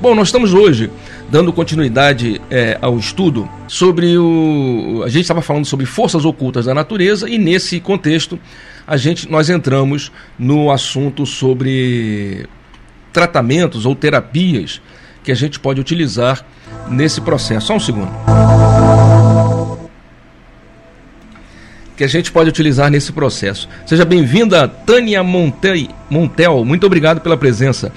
Bom, nós estamos hoje dando continuidade é, ao estudo sobre o. A gente estava falando sobre forças ocultas da natureza e nesse contexto a gente nós entramos no assunto sobre tratamentos ou terapias que a gente pode utilizar nesse processo. Só um segundo. Que a gente pode utilizar nesse processo. Seja bem-vinda, Tânia. Montel. Muito obrigado pela presença.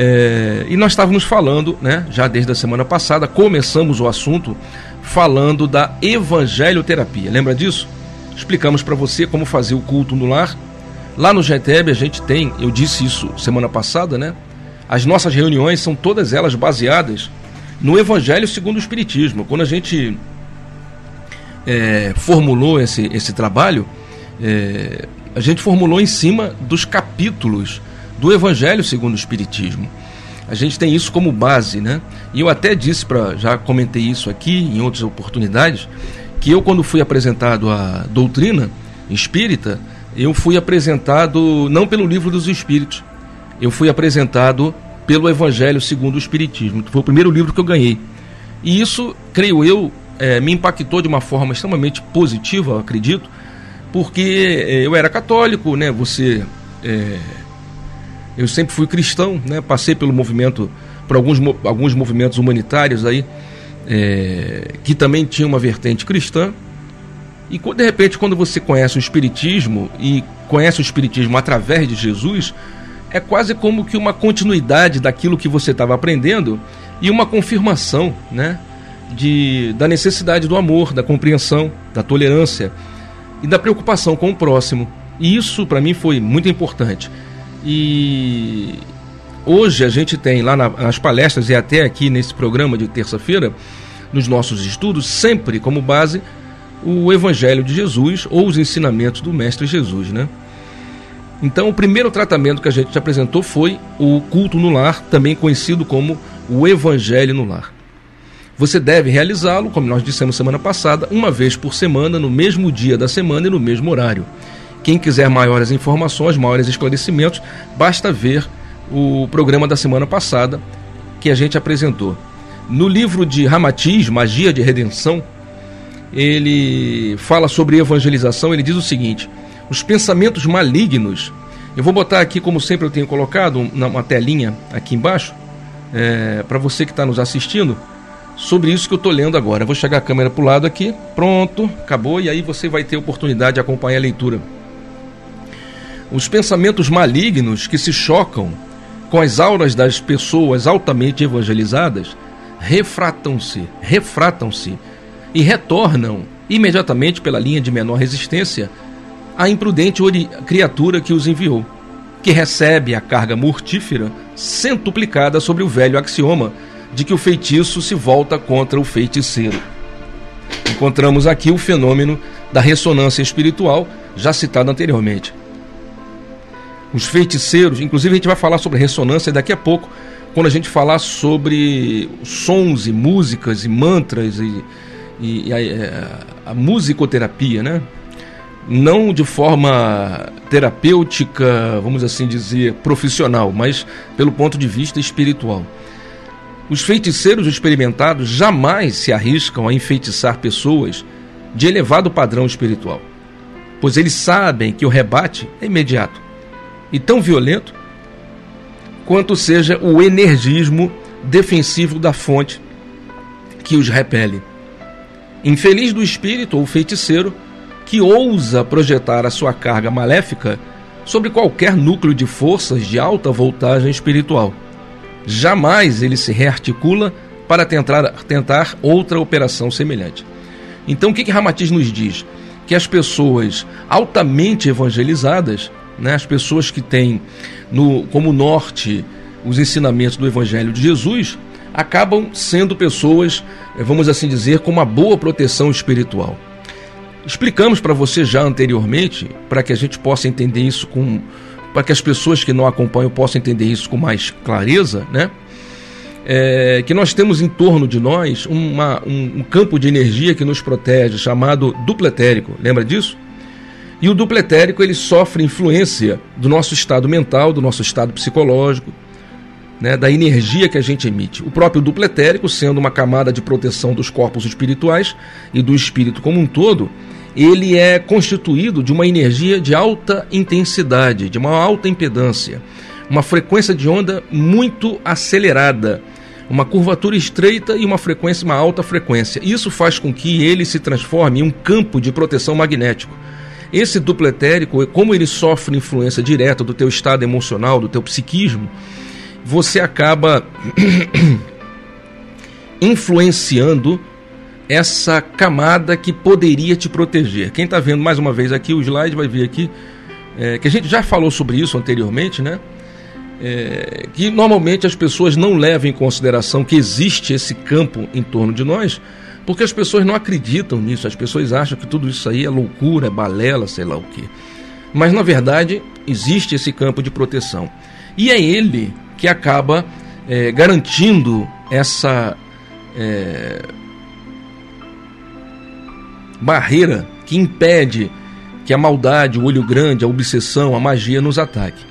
É, e nós estávamos falando, né, já desde a semana passada, começamos o assunto falando da evangelioterapia. Lembra disso? Explicamos para você como fazer o culto no lar. Lá no GTEB a gente tem, eu disse isso semana passada, né? As nossas reuniões são todas elas baseadas no Evangelho segundo o Espiritismo. Quando a gente é, formulou esse, esse trabalho, é, a gente formulou em cima dos capítulos do Evangelho segundo o Espiritismo. A gente tem isso como base, né? E eu até disse para, já comentei isso aqui em outras oportunidades, que eu quando fui apresentado a doutrina espírita, eu fui apresentado não pelo livro dos Espíritos, eu fui apresentado pelo Evangelho segundo o Espiritismo. Foi o primeiro livro que eu ganhei. E isso, creio eu, é, me impactou de uma forma extremamente positiva, acredito, porque é, eu era católico, né? Você é, eu sempre fui cristão, né? Passei pelo movimento, por alguns, alguns movimentos humanitários aí, é, que também tinha uma vertente cristã. E de repente, quando você conhece o Espiritismo e conhece o Espiritismo através de Jesus, é quase como que uma continuidade daquilo que você estava aprendendo e uma confirmação, né? De, da necessidade do amor, da compreensão, da tolerância e da preocupação com o próximo. E isso para mim foi muito importante. E hoje a gente tem lá nas palestras e até aqui nesse programa de terça-feira, nos nossos estudos, sempre como base o Evangelho de Jesus ou os ensinamentos do Mestre Jesus, né? Então, o primeiro tratamento que a gente apresentou foi o culto no lar, também conhecido como o Evangelho no lar. Você deve realizá-lo, como nós dissemos semana passada, uma vez por semana, no mesmo dia da semana e no mesmo horário. Quem quiser maiores informações, maiores esclarecimentos, basta ver o programa da semana passada que a gente apresentou. No livro de Ramatiz, Magia de Redenção, ele fala sobre evangelização, ele diz o seguinte: os pensamentos malignos. Eu vou botar aqui, como sempre eu tenho colocado, uma telinha aqui embaixo, é, para você que está nos assistindo, sobre isso que eu estou lendo agora. Eu vou chegar a câmera para o lado aqui, pronto, acabou, e aí você vai ter oportunidade de acompanhar a leitura. Os pensamentos malignos que se chocam com as auras das pessoas altamente evangelizadas refratam-se, refratam-se e retornam imediatamente pela linha de menor resistência à imprudente criatura que os enviou, que recebe a carga mortífera centuplicada sobre o velho axioma de que o feitiço se volta contra o feiticeiro. Encontramos aqui o fenômeno da ressonância espiritual já citado anteriormente os feiticeiros, inclusive a gente vai falar sobre ressonância daqui a pouco, quando a gente falar sobre sons e músicas e mantras e, e, a, é, a, musicoterapia, né? Não de forma terapêutica, vamos assim dizer, profissional, mas pelo ponto de vista espiritual. Os feiticeiros experimentados jamais se arriscam a enfeitiçar pessoas de elevado padrão espiritual, pois eles sabem que o rebate é imediato e tão violento quanto seja o energismo defensivo da fonte que os repele. Infeliz do espírito ou feiticeiro que ousa projetar a sua carga maléfica sobre qualquer núcleo de forças de alta voltagem espiritual. Jamais ele se rearticula para tentar, tentar outra operação semelhante. Então, o que, que Ramatiz nos diz? Que as pessoas altamente evangelizadas né, as pessoas que têm no, como norte os ensinamentos do Evangelho de Jesus, acabam sendo pessoas, eh, vamos assim dizer, com uma boa proteção espiritual. Explicamos para você já anteriormente, para que a gente possa entender isso com. para que as pessoas que não acompanham possam entender isso com mais clareza, né? É, que nós temos em torno de nós uma, um, um campo de energia que nos protege, chamado dupletérico. Lembra disso? E o dupletérico ele sofre influência do nosso estado mental, do nosso estado psicológico, né, da energia que a gente emite. O próprio duplo etérico, sendo uma camada de proteção dos corpos espirituais e do espírito como um todo, ele é constituído de uma energia de alta intensidade, de uma alta impedância, uma frequência de onda muito acelerada, uma curvatura estreita e uma frequência, uma alta frequência. Isso faz com que ele se transforme em um campo de proteção magnético. Esse duplo etérico, como ele sofre influência direta do teu estado emocional, do teu psiquismo, você acaba influenciando essa camada que poderia te proteger. Quem está vendo mais uma vez aqui o slide vai ver aqui é, que a gente já falou sobre isso anteriormente, né? É, que normalmente as pessoas não levam em consideração que existe esse campo em torno de nós, porque as pessoas não acreditam nisso, as pessoas acham que tudo isso aí é loucura, é balela, sei lá o que. Mas na verdade existe esse campo de proteção. E é ele que acaba é, garantindo essa é, barreira que impede que a maldade, o olho grande, a obsessão, a magia nos ataque.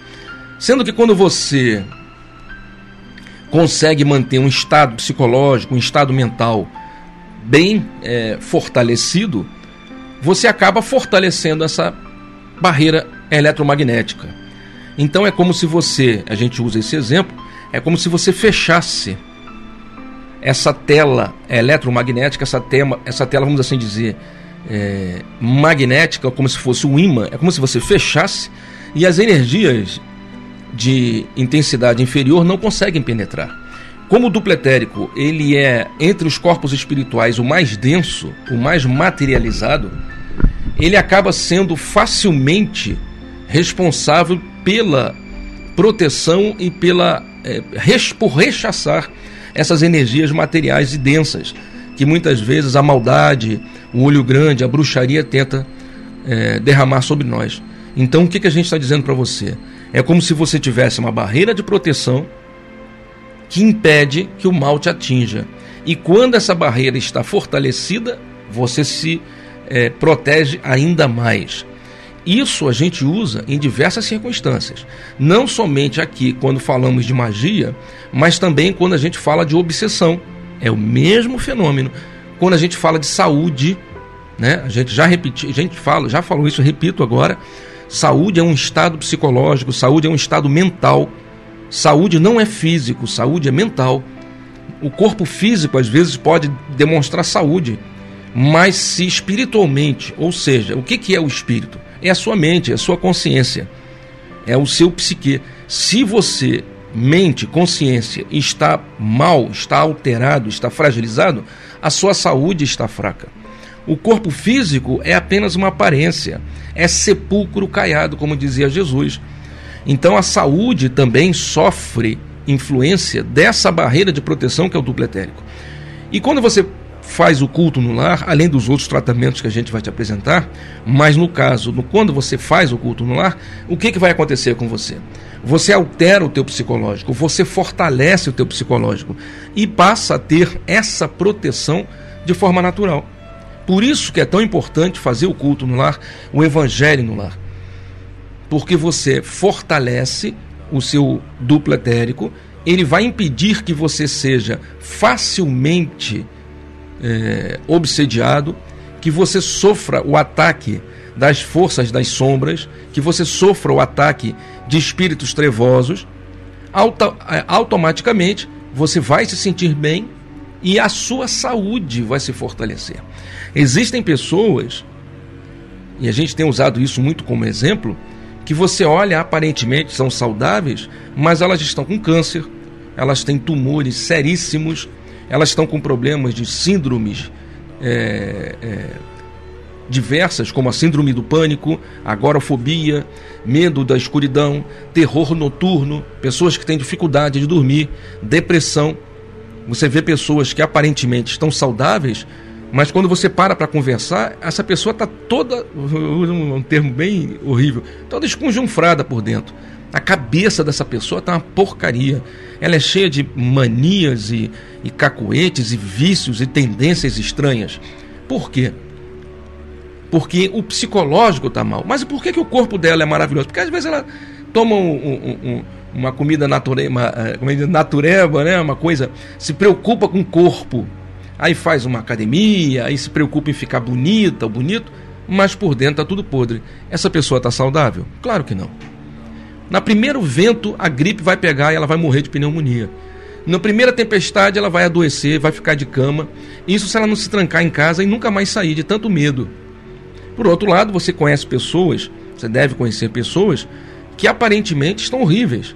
Sendo que quando você consegue manter um estado psicológico, um estado mental bem é, fortalecido, você acaba fortalecendo essa barreira eletromagnética. Então é como se você, a gente usa esse exemplo, é como se você fechasse essa tela eletromagnética, essa, tema, essa tela, vamos assim dizer, é, magnética, como se fosse um imã, é como se você fechasse e as energias de intensidade inferior não conseguem penetrar. Como o duplo etérico, ele é entre os corpos espirituais o mais denso, o mais materializado, ele acaba sendo facilmente responsável pela proteção e pela é, por rechaçar essas energias materiais e densas que muitas vezes a maldade, o olho grande, a bruxaria tenta é, derramar sobre nós. Então o que, que a gente está dizendo para você? É como se você tivesse uma barreira de proteção que impede que o mal te atinja. E quando essa barreira está fortalecida, você se é, protege ainda mais. Isso a gente usa em diversas circunstâncias. Não somente aqui quando falamos de magia, mas também quando a gente fala de obsessão. É o mesmo fenômeno. Quando a gente fala de saúde, né? A gente já repetiu, a gente fala, já falou isso, repito agora. Saúde é um estado psicológico, saúde é um estado mental. Saúde não é físico, saúde é mental. O corpo físico às vezes pode demonstrar saúde, mas se espiritualmente, ou seja, o que é o espírito? é a sua mente, é a sua consciência, é o seu psique. Se você, mente, consciência, está mal, está alterado, está fragilizado, a sua saúde está fraca. O corpo físico é apenas uma aparência, é sepulcro caiado, como dizia Jesus. Então a saúde também sofre influência dessa barreira de proteção que é o duplo etérico. E quando você faz o culto no lar, além dos outros tratamentos que a gente vai te apresentar, mas no caso, no, quando você faz o culto no lar, o que, que vai acontecer com você? Você altera o teu psicológico, você fortalece o teu psicológico e passa a ter essa proteção de forma natural. Por isso que é tão importante fazer o culto no lar, o evangelho no lar. Porque você fortalece o seu duplo etérico, ele vai impedir que você seja facilmente é, obsediado, que você sofra o ataque das forças das sombras, que você sofra o ataque de espíritos trevosos, auto, é, automaticamente você vai se sentir bem e a sua saúde vai se fortalecer. Existem pessoas, e a gente tem usado isso muito como exemplo, que você olha aparentemente são saudáveis, mas elas estão com câncer, elas têm tumores seríssimos, elas estão com problemas de síndromes é, é, diversas, como a síndrome do pânico, agorafobia, medo da escuridão, terror noturno, pessoas que têm dificuldade de dormir, depressão. Você vê pessoas que aparentemente estão saudáveis, mas quando você para para conversar, essa pessoa está toda, um termo bem horrível, toda esconjunfrada por dentro. A cabeça dessa pessoa está uma porcaria. Ela é cheia de manias e, e cacoetes e vícios e tendências estranhas. Por quê? Porque o psicológico está mal. Mas por que, que o corpo dela é maravilhoso? Porque às vezes ela toma um, um, um, uma comida natureba, é, como é natureba, né? Uma coisa, se preocupa com o corpo. Aí faz uma academia, aí se preocupa em ficar bonita ou bonito, mas por dentro tá tudo podre. Essa pessoa tá saudável? Claro que não. Na primeiro vento, a gripe vai pegar e ela vai morrer de pneumonia. Na primeira tempestade, ela vai adoecer, vai ficar de cama. Isso se ela não se trancar em casa e nunca mais sair de tanto medo. Por outro lado, você conhece pessoas, você deve conhecer pessoas que aparentemente estão horríveis,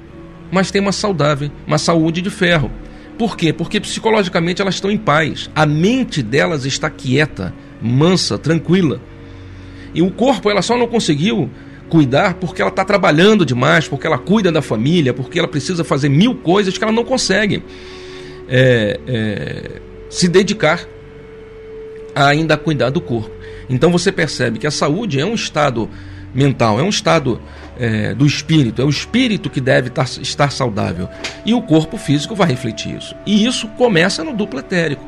mas têm uma saudável, uma saúde de ferro. Por quê? Porque psicologicamente elas estão em paz. A mente delas está quieta, mansa, tranquila. E o corpo ela só não conseguiu cuidar porque ela está trabalhando demais, porque ela cuida da família, porque ela precisa fazer mil coisas que ela não consegue é, é, se dedicar a ainda cuidar do corpo. Então você percebe que a saúde é um estado mental, é um estado é, do espírito, é o espírito que deve tar, estar saudável. E o corpo físico vai refletir isso. E isso começa no duplo etérico.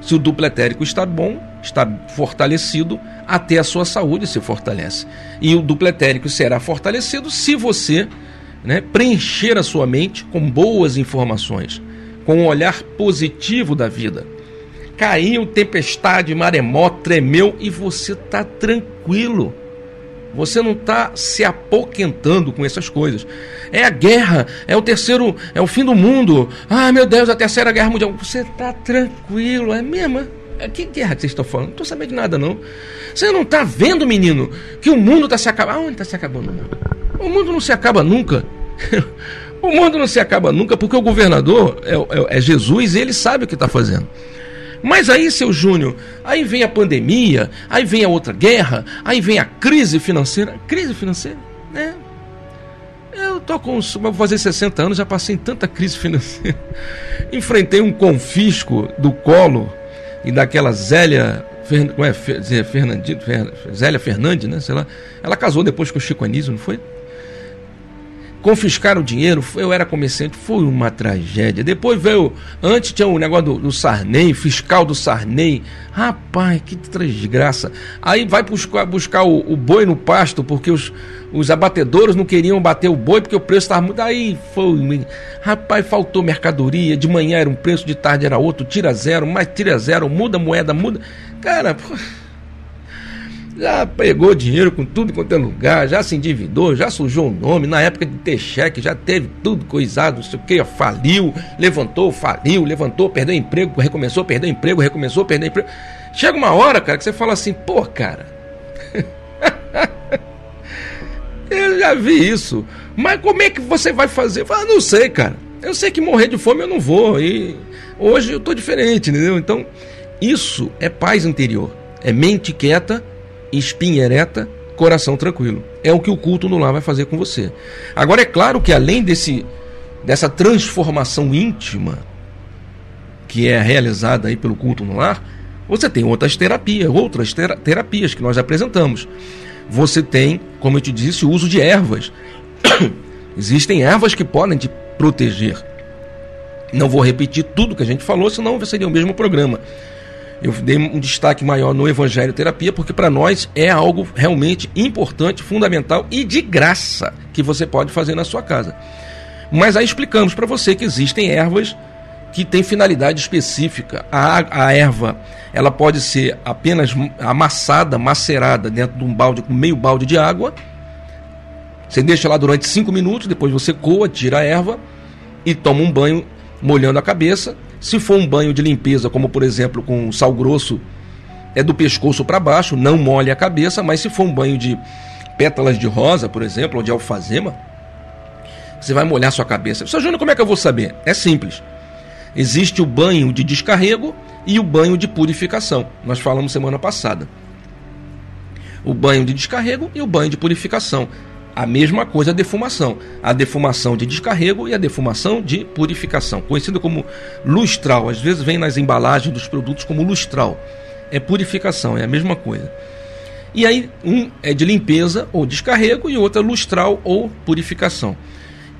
Se o duplo etérico está bom, está fortalecido, até a sua saúde se fortalece. E o duplo etérico será fortalecido se você né, preencher a sua mente com boas informações, com um olhar positivo da vida. Caiu tempestade, maremoto, tremeu e você está tranquilo. Você não está se apoquentando com essas coisas. É a guerra, é o terceiro, é o fim do mundo. Ah, meu Deus, a terceira guerra mundial. Você está tranquilo, é mesmo? É? Que guerra que vocês estão falando? Não estou sabendo de nada, não. Você não está vendo, menino, que o mundo está se acabando. Aonde está se acabando? O mundo não se acaba nunca. o mundo não se acaba nunca porque o governador é, é, é Jesus e ele sabe o que está fazendo. Mas aí, seu Júnior, aí vem a pandemia, aí vem a outra guerra, aí vem a crise financeira. Crise financeira? É. Eu tô com. Vou fazer 60 anos, já passei em tanta crise financeira. Enfrentei um confisco do colo e daquela Zélia. Como é? Fernandinho, Zélia Fernandes, né? Sei lá. Ela casou depois com o Chico Anísio, não foi? Confiscaram o dinheiro, eu era comerciante, foi uma tragédia. Depois veio, antes tinha o negócio do, do Sarney, fiscal do Sarney. Rapaz, que desgraça. Aí vai buscar, buscar o, o, boi no pasto, porque os, os abatedores não queriam bater o boi, porque o preço estava muito. Aí foi. Rapaz, faltou mercadoria. De manhã era um preço, de tarde era outro, tira zero, mais tira zero, muda moeda, muda. Cara, já pegou dinheiro com tudo quanto é lugar, já se endividou, já sujou o nome, na época de ter cheque, já teve tudo coisado, não sei o que, faliu, levantou, faliu, levantou, perdeu emprego, recomeçou, perdeu emprego, recomeçou, perdeu emprego. Chega uma hora, cara, que você fala assim, pô, cara. eu já vi isso. Mas como é que você vai fazer? Eu falo, ah, não sei, cara. Eu sei que morrer de fome eu não vou. E hoje eu tô diferente, entendeu? Então, isso é paz interior. É mente quieta espinha ereta, coração tranquilo. É o que o culto no lar vai fazer com você. Agora é claro que além desse dessa transformação íntima que é realizada aí pelo culto no lar, você tem outras terapias, outras terapias que nós apresentamos. Você tem, como eu te disse, o uso de ervas. Existem ervas que podem te proteger. Não vou repetir tudo que a gente falou, senão seria o mesmo programa eu dei um destaque maior no Evangelho Terapia, porque para nós é algo realmente importante, fundamental e de graça que você pode fazer na sua casa. Mas aí explicamos para você que existem ervas que têm finalidade específica. A, a erva ela pode ser apenas amassada, macerada dentro de um balde com meio balde de água. Você deixa lá durante cinco minutos, depois você coa, tira a erva e toma um banho molhando a cabeça se for um banho de limpeza, como por exemplo com sal grosso, é do pescoço para baixo, não molhe a cabeça, mas se for um banho de pétalas de rosa, por exemplo, ou de alfazema, você vai molhar sua cabeça. Sr. Júnior, como é que eu vou saber? É simples. Existe o banho de descarrego e o banho de purificação. Nós falamos semana passada. O banho de descarrego e o banho de purificação. A mesma coisa a defumação. A defumação de descarrego e a defumação de purificação, conhecido como lustral. Às vezes vem nas embalagens dos produtos como lustral. É purificação, é a mesma coisa. E aí, um é de limpeza ou descarrego e outro é lustral ou purificação.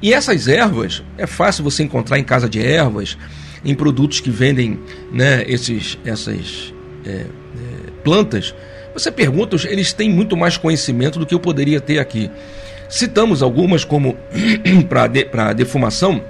E essas ervas, é fácil você encontrar em casa de ervas, em produtos que vendem né, esses, essas é, é, plantas. Você pergunta, eles têm muito mais conhecimento do que eu poderia ter aqui. Citamos algumas como para de, defumação,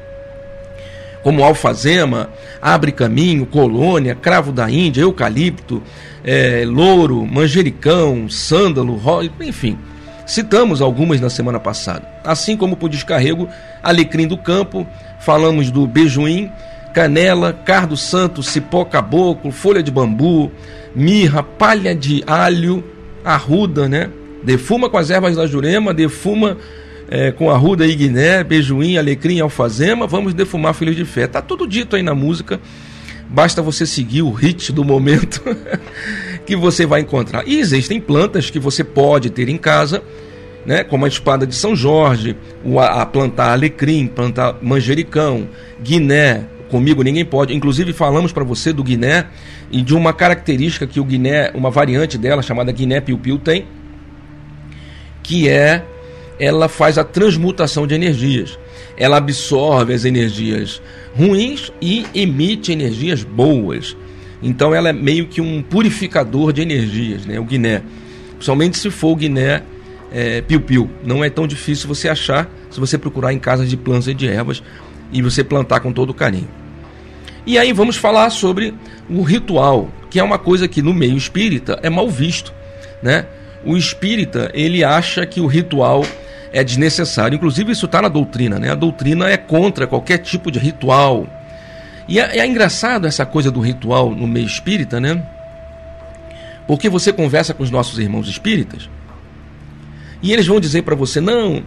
como alfazema, abre caminho, colônia, cravo da Índia, eucalipto, é, louro, manjericão, sândalo, enfim. Citamos algumas na semana passada. Assim como o descarrego, alecrim do campo, falamos do bejuim, canela, cardo santo, cipó caboclo, folha de bambu, mirra, palha de alho, arruda, né? Defuma com as ervas da jurema, defuma é, com arruda e guiné, bejuim, alecrim, alfazema, vamos defumar filhos de fé. Tá tudo dito aí na música. Basta você seguir o hit do momento que você vai encontrar. E existem plantas que você pode ter em casa, né, como a espada de São Jorge, a plantar alecrim, plantar manjericão, guiné. Comigo ninguém pode. Inclusive falamos para você do guiné e de uma característica que o guiné, uma variante dela chamada guiné piu-piu tem, que é ela faz a transmutação de energias. Ela absorve as energias ruins e emite energias boas. Então ela é meio que um purificador de energias, né? O guiné. Principalmente se for o guiné é, piu-piu. Não é tão difícil você achar se você procurar em casas de plantas e de ervas e você plantar com todo carinho. E aí vamos falar sobre o ritual, que é uma coisa que no meio espírita é mal visto, né? O espírita ele acha que o ritual é desnecessário. Inclusive, isso está na doutrina, né? A doutrina é contra qualquer tipo de ritual. E é, é engraçado essa coisa do ritual no meio espírita, né? Porque você conversa com os nossos irmãos espíritas e eles vão dizer para você: não.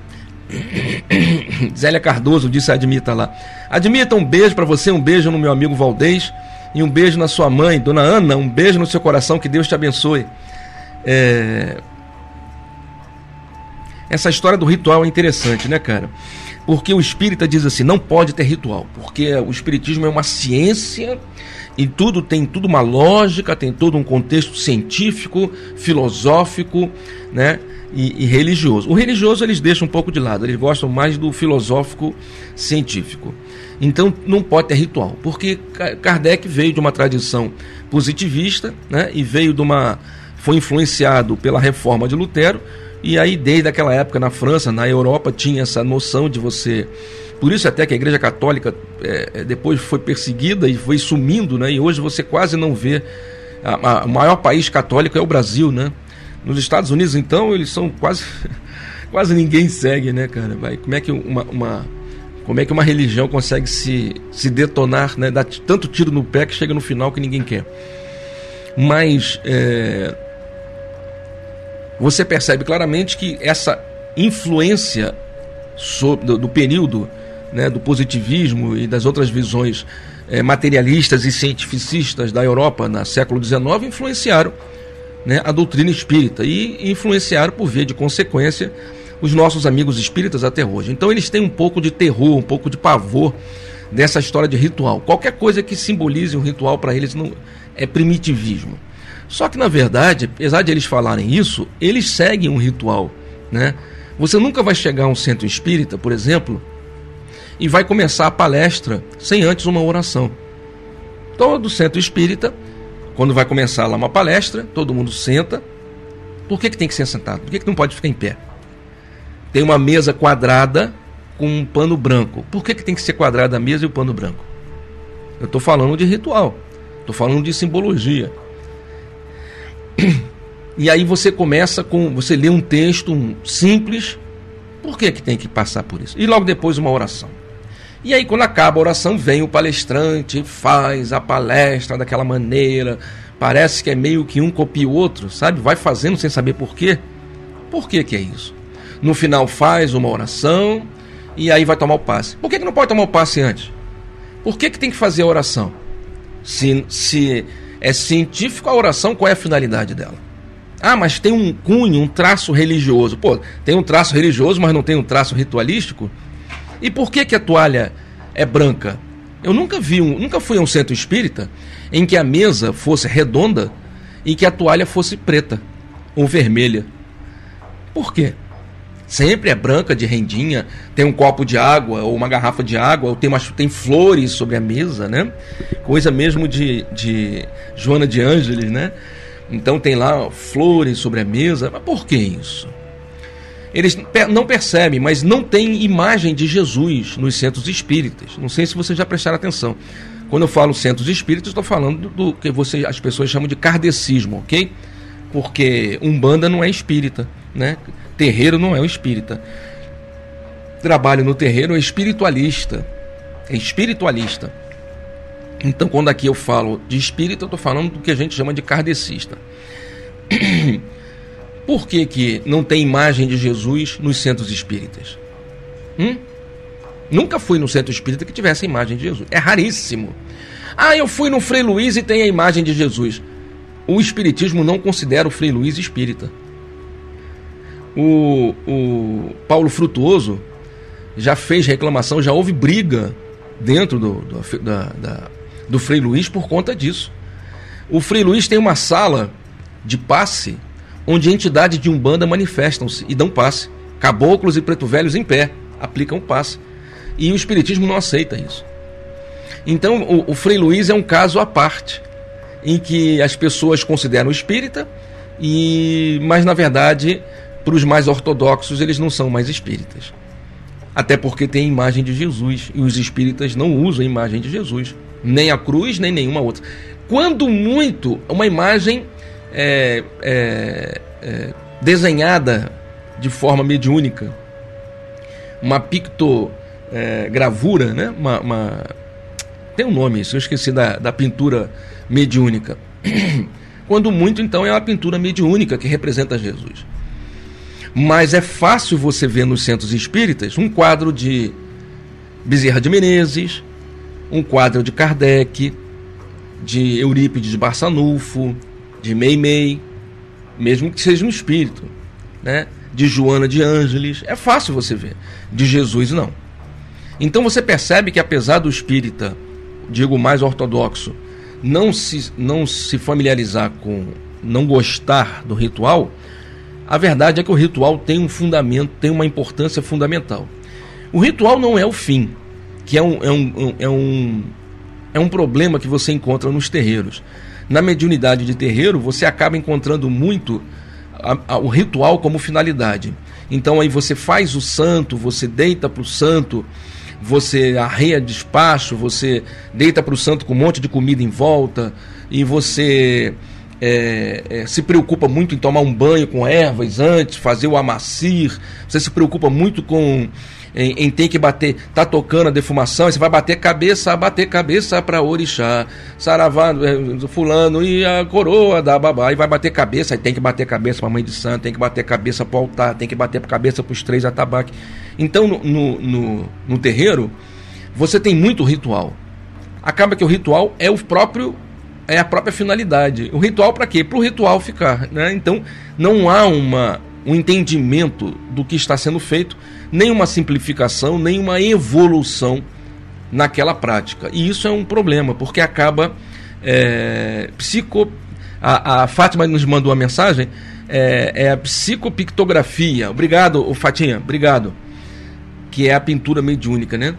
Zélia Cardoso disse: admita lá. Admita um beijo para você, um beijo no meu amigo Valdez e um beijo na sua mãe, dona Ana. Um beijo no seu coração, que Deus te abençoe. É... Essa história do ritual é interessante, né, cara? Porque o espírita diz assim: não pode ter ritual, porque o espiritismo é uma ciência e tudo tem tudo uma lógica, tem todo um contexto científico, filosófico, né? E, e, religioso. O religioso eles deixam um pouco de lado, eles gostam mais do filosófico científico. Então não pode ter ritual, porque Kardec veio de uma tradição positivista, né? E veio de uma foi influenciado pela reforma de Lutero, e aí desde aquela época na França, na Europa, tinha essa noção de você. Por isso até que a Igreja Católica é, é depois foi perseguida e foi sumindo, né? E hoje você quase não vê. O maior país católico é o Brasil, né? Nos Estados Unidos, então, eles são quase. quase ninguém segue, né, cara? Vai, como é que uma, uma como é que uma religião consegue se, se detonar, né? Dar tanto tiro no pé que chega no final que ninguém quer. Mas é, você percebe claramente que essa influência sobre, do, do, período né, do positivismo e das outras visões é, materialistas e cientificistas da Europa no século XIX influenciaram né, a doutrina espírita e influenciaram, por via de consequência, os nossos amigos espíritas até hoje. Então eles têm um pouco de terror, um pouco de pavor dessa história de ritual. Qualquer coisa que simbolize um ritual para eles não é primitivismo. Só que, na verdade, apesar de eles falarem isso, eles seguem um ritual. Né? Você nunca vai chegar a um centro espírita, por exemplo, e vai começar a palestra sem antes uma oração. Todo centro espírita, quando vai começar lá uma palestra, todo mundo senta. Por que, que tem que ser sentado? Por que, que não pode ficar em pé? Tem uma mesa quadrada com um pano branco. Por que, que tem que ser quadrada a mesa e o pano branco? Eu estou falando de ritual, estou falando de simbologia. E aí você começa com. Você lê um texto um, simples. Por que, que tem que passar por isso? E logo depois uma oração. E aí, quando acaba a oração, vem o palestrante, faz a palestra daquela maneira. Parece que é meio que um copia o outro, sabe? Vai fazendo sem saber por quê. Por que, que é isso? No final faz uma oração e aí vai tomar o passe. Por que, que não pode tomar o passe antes? Por que, que tem que fazer a oração? Se, se é científico a oração, qual é a finalidade dela? Ah, mas tem um cunho, um traço religioso. Pô, tem um traço religioso, mas não tem um traço ritualístico? E por que, que a toalha é branca? Eu nunca vi, um, nunca fui a um centro espírita em que a mesa fosse redonda e que a toalha fosse preta ou vermelha. Por quê? Sempre é branca de rendinha, tem um copo de água ou uma garrafa de água, ou tem, uma, tem flores sobre a mesa, né? Coisa mesmo de, de Joana de Ângeles, né? Então tem lá flores sobre a mesa. Mas por que isso? eles não percebem, mas não tem imagem de Jesus nos centros espíritas. Não sei se vocês já prestaram atenção. Quando eu falo centros espíritas, estou falando do, que você, as pessoas chamam de kardecismo, ok? Porque umbanda não é espírita, né? Terreiro não é o espírita. Trabalho no terreiro é espiritualista. É espiritualista. Então, quando aqui eu falo de espírita, eu estou falando do que a gente chama de kardecista. Por que, que não tem imagem de Jesus nos centros espíritas? Hum? Nunca fui no centro espírita que tivesse a imagem de Jesus. É raríssimo. Ah, eu fui no Frei Luiz e tem a imagem de Jesus. O Espiritismo não considera o Frei Luiz espírita. O, o Paulo Frutuoso já fez reclamação, já houve briga dentro do, do, da, da, do Frei Luiz por conta disso. O Frei Luiz tem uma sala de passe onde entidades de Umbanda manifestam-se e dão passe. Caboclos e preto velhos em pé aplicam passe. E o Espiritismo não aceita isso. Então, o, o Frei Luiz é um caso à parte, em que as pessoas consideram espírita, e mas na verdade, para os mais ortodoxos, eles não são mais espíritas. Até porque tem a imagem de Jesus, e os espíritas não usam a imagem de Jesus, nem a cruz, nem nenhuma outra. Quando muito, uma imagem é, é, é, desenhada de forma mediúnica, uma pictogravura, é, né? Uma, uma, tem um nome isso, eu esqueci da, da pintura mediúnica. Quando muito, então, é uma pintura mediúnica que representa Jesus. Mas é fácil você ver nos centros espíritas um quadro de Bezerra de Menezes, um quadro de Kardec, de Eurípides Barçanufo, de Meimei, mesmo que seja um espírito, né? de Joana de Ângeles, é fácil você ver. De Jesus, não. Então você percebe que apesar do espírita, digo mais ortodoxo, não se, não se familiarizar com, não gostar do ritual, a verdade é que o ritual tem um fundamento, tem uma importância fundamental. O ritual não é o fim, que é um, é um, é um, é um problema que você encontra nos terreiros na mediunidade de terreiro, você acaba encontrando muito a, a, o ritual como finalidade. Então aí você faz o santo, você deita para o santo, você arreia despacho, você deita para o santo com um monte de comida em volta e você é, é, se preocupa muito em tomar um banho com ervas antes, fazer o amacir, você se preocupa muito com em, em tem que bater, tá tocando a defumação, você vai bater cabeça, bater cabeça para orixá, saravá, é, fulano e a coroa da babá, e vai bater cabeça, aí tem que bater cabeça para mãe de santo, tem que bater cabeça para altar, tem que bater cabeça para os três atabaques. Então no, no, no, no terreiro você tem muito ritual. Acaba que o ritual é o próprio é a própria finalidade. O ritual para quê? Para o ritual ficar. Né? Então não há uma, um entendimento do que está sendo feito nenhuma simplificação, nenhuma evolução naquela prática. E isso é um problema, porque acaba é, psico. A, a Fátima nos mandou uma mensagem, é, é a psicopictografia. Obrigado, Fatinha, obrigado. Que é a pintura mediúnica, né?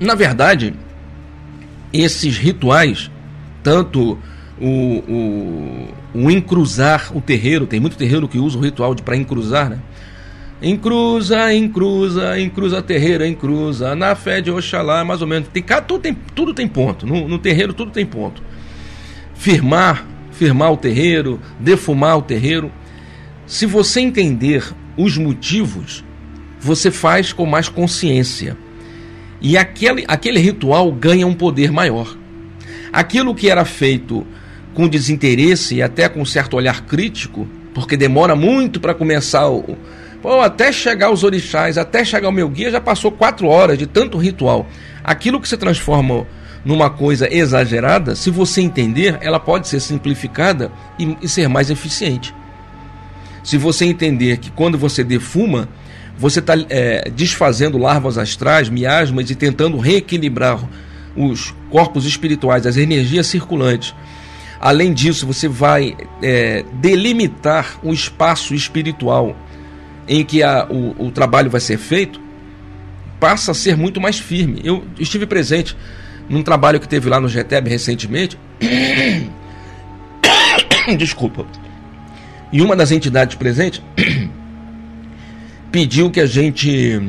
Na verdade, esses rituais, tanto o, o, o encruzar o terreiro, tem muito terreiro que usa o ritual para encruzar, né? Encruza, encruza, encruza terreiro, encruza. Na fé de Oxalá, mais ou menos. Tem, tudo, tem, tudo tem ponto. No, no terreiro, tudo tem ponto. Firmar, firmar o terreiro, defumar o terreiro. Se você entender os motivos, você faz com mais consciência. E aquele, aquele ritual ganha um poder maior. Aquilo que era feito com desinteresse e até com certo olhar crítico, porque demora muito para começar o Pô, até chegar os orixás, até chegar o meu guia, já passou quatro horas de tanto ritual. Aquilo que se transforma numa coisa exagerada, se você entender, ela pode ser simplificada e, e ser mais eficiente. Se você entender que quando você defuma, você está é, desfazendo larvas astrais, miasmas e tentando reequilibrar os corpos espirituais, as energias circulantes. Além disso, você vai é, delimitar o espaço espiritual em que a, o, o trabalho vai ser feito passa a ser muito mais firme. Eu estive presente num trabalho que teve lá no GTEB recentemente. Desculpa. E uma das entidades presentes pediu que a gente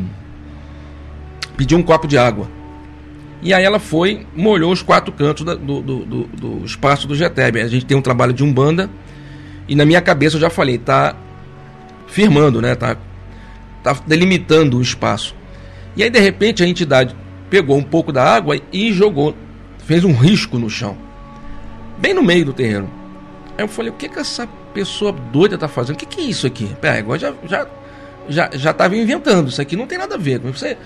pediu um copo de água. E aí ela foi, molhou os quatro cantos do, do, do, do espaço do GTEB. A gente tem um trabalho de umbanda e na minha cabeça eu já falei, tá firmando, né? Tá, tá delimitando o espaço. E aí de repente a entidade pegou um pouco da água e jogou, fez um risco no chão, bem no meio do terreno. Aí eu falei, o que que essa pessoa doida tá fazendo? O que que é isso aqui? Pera, agora já já já já estava inventando. Isso aqui não tem nada a ver. Você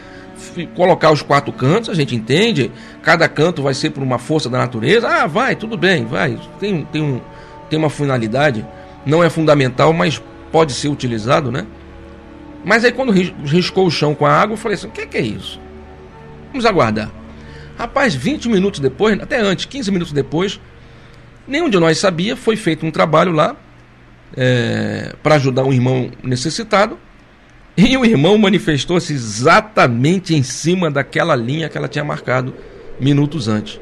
colocar os quatro cantos, a gente entende, cada canto vai ser por uma força da natureza. Ah, vai, tudo bem, vai. Tem, tem, um, tem uma finalidade, não é fundamental, mas pode ser utilizado, né? Mas aí quando riscou o chão com a água, eu falei assim: o que, que é isso? Vamos aguardar. Rapaz, 20 minutos depois, até antes, 15 minutos depois, nenhum de nós sabia, foi feito um trabalho lá é, para ajudar um irmão necessitado. E o irmão manifestou-se exatamente em cima daquela linha que ela tinha marcado minutos antes.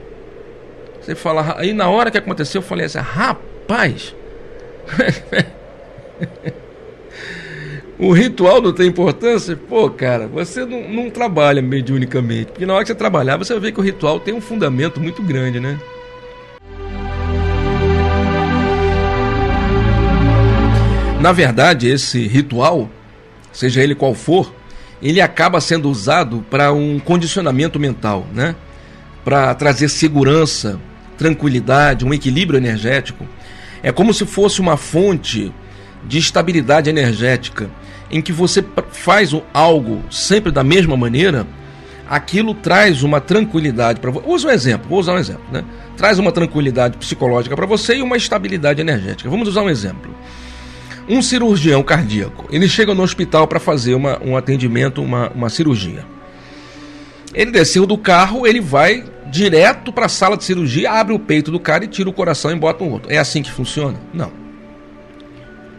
Você fala, aí na hora que aconteceu, eu falei assim: rapaz, o ritual não tem importância? Pô, cara, você não, não trabalha mediunicamente. Porque na hora que você trabalhar, você vai ver que o ritual tem um fundamento muito grande, né? Na verdade, esse ritual seja ele qual for, ele acaba sendo usado para um condicionamento mental, né? Para trazer segurança, tranquilidade, um equilíbrio energético. É como se fosse uma fonte de estabilidade energética, em que você faz algo sempre da mesma maneira, aquilo traz uma tranquilidade para você. Usa um exemplo, vou usar um exemplo, né? Traz uma tranquilidade psicológica para você e uma estabilidade energética. Vamos usar um exemplo. Um cirurgião cardíaco, ele chega no hospital para fazer uma, um atendimento, uma, uma cirurgia. Ele desceu do carro, ele vai direto para a sala de cirurgia, abre o peito do cara e tira o coração e bota um outro. É assim que funciona? Não.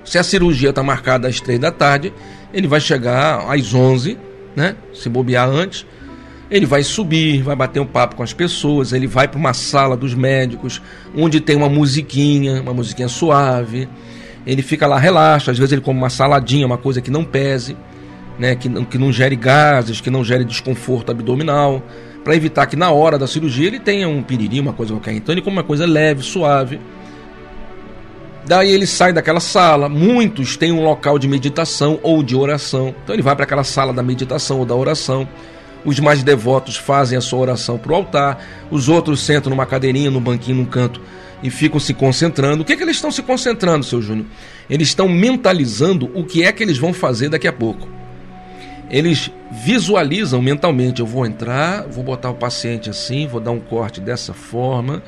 Se a cirurgia está marcada às três da tarde, ele vai chegar às onze, né? Se bobear antes, ele vai subir, vai bater um papo com as pessoas, ele vai para uma sala dos médicos, onde tem uma musiquinha, uma musiquinha suave ele fica lá, relaxa, às vezes ele come uma saladinha, uma coisa que não pese, né, que, não, que não gere gases, que não gere desconforto abdominal, para evitar que na hora da cirurgia ele tenha um piriri, uma coisa qualquer. Então ele come uma coisa leve, suave. Daí ele sai daquela sala. Muitos têm um local de meditação ou de oração. Então ele vai para aquela sala da meditação ou da oração. Os mais devotos fazem a sua oração para o altar. Os outros sentam numa cadeirinha, num banquinho, num canto e ficam se concentrando. O que, é que eles estão se concentrando, seu Júnior? Eles estão mentalizando o que é que eles vão fazer daqui a pouco. Eles visualizam mentalmente: eu vou entrar, vou botar o paciente assim, vou dar um corte dessa forma.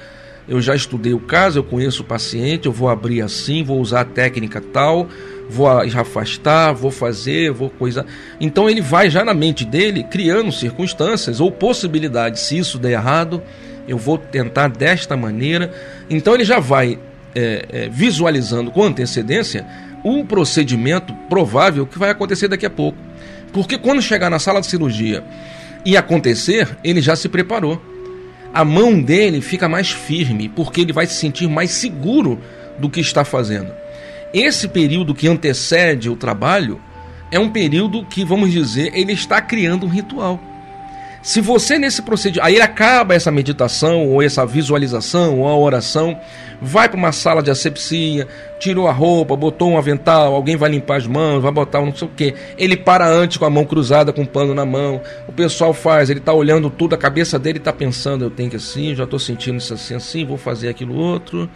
Eu já estudei o caso, eu conheço o paciente, eu vou abrir assim, vou usar a técnica tal, vou afastar, vou fazer, vou coisa. Então ele vai já na mente dele criando circunstâncias ou possibilidades. Se isso der errado, eu vou tentar desta maneira. Então ele já vai é, é, visualizando com antecedência um procedimento provável que vai acontecer daqui a pouco. Porque quando chegar na sala de cirurgia e acontecer, ele já se preparou. A mão dele fica mais firme, porque ele vai se sentir mais seguro do que está fazendo. Esse período que antecede o trabalho é um período que, vamos dizer, ele está criando um ritual. Se você nesse procedimento, aí acaba essa meditação, ou essa visualização, ou a oração, vai para uma sala de asepsia, tirou a roupa, botou um avental, alguém vai limpar as mãos, vai botar um não sei o que. Ele para antes com a mão cruzada, com um pano na mão. O pessoal faz, ele está olhando tudo, a cabeça dele está pensando, eu tenho que assim, já estou sentindo isso assim, assim, vou fazer aquilo outro.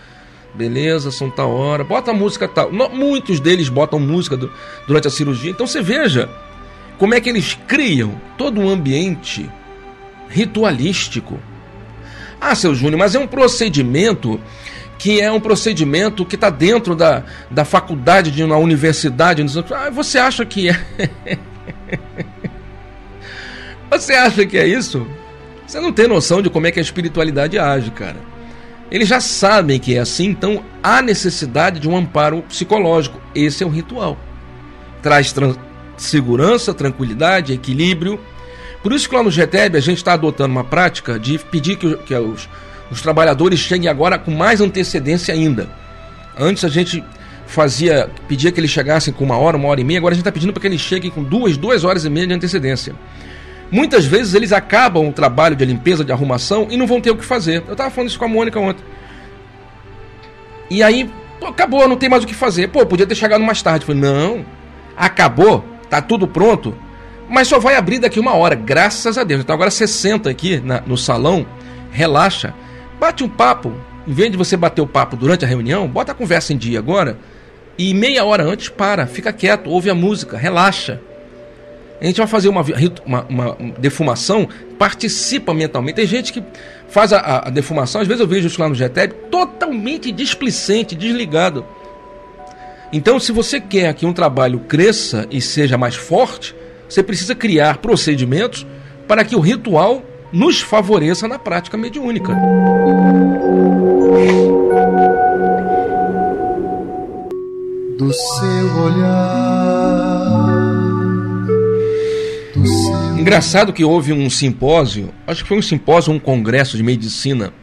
Beleza, são tal hora. Bota a música tal. Muitos deles botam música durante a cirurgia. Então você veja como é que eles criam todo um ambiente ritualístico. Ah, seu Júnior, mas é um procedimento que é um procedimento que está dentro da, da faculdade de uma universidade. Ah, você acha que é? você acha que é isso? Você não tem noção de como é que a espiritualidade age, cara. Eles já sabem que é assim, então há necessidade de um amparo psicológico. Esse é o ritual. Traz segurança, tranquilidade, equilíbrio. Por isso que lá no GTEB a gente está adotando uma prática de pedir que, que os, os trabalhadores cheguem agora com mais antecedência ainda. Antes a gente fazia, pedia que eles chegassem com uma hora, uma hora e meia, agora a gente está pedindo para que eles cheguem com duas, duas horas e meia de antecedência. Muitas vezes eles acabam o trabalho de limpeza, de arrumação e não vão ter o que fazer. Eu estava falando isso com a Mônica ontem. E aí, pô, acabou, não tem mais o que fazer. Pô, podia ter chegado mais tarde. Falei, não, acabou, tá tudo pronto, mas só vai abrir daqui uma hora, graças a Deus. Então agora você senta aqui na, no salão, relaxa, bate um papo. Em vez de você bater o papo durante a reunião, bota a conversa em dia agora e meia hora antes para, fica quieto, ouve a música, relaxa. A gente vai fazer uma, uma, uma defumação, participa mentalmente. Tem gente que faz a, a, defumação, às vezes eu vejo isso lá no GTEB, totalmente displicente, desligado. Então, se você quer que um trabalho cresça e seja mais forte, você precisa criar procedimentos para que o ritual nos favoreça na prática mediúnica. Do seu olhar. Do seu... Engraçado que houve um simpósio, acho que foi um simpósio, um congresso de medicina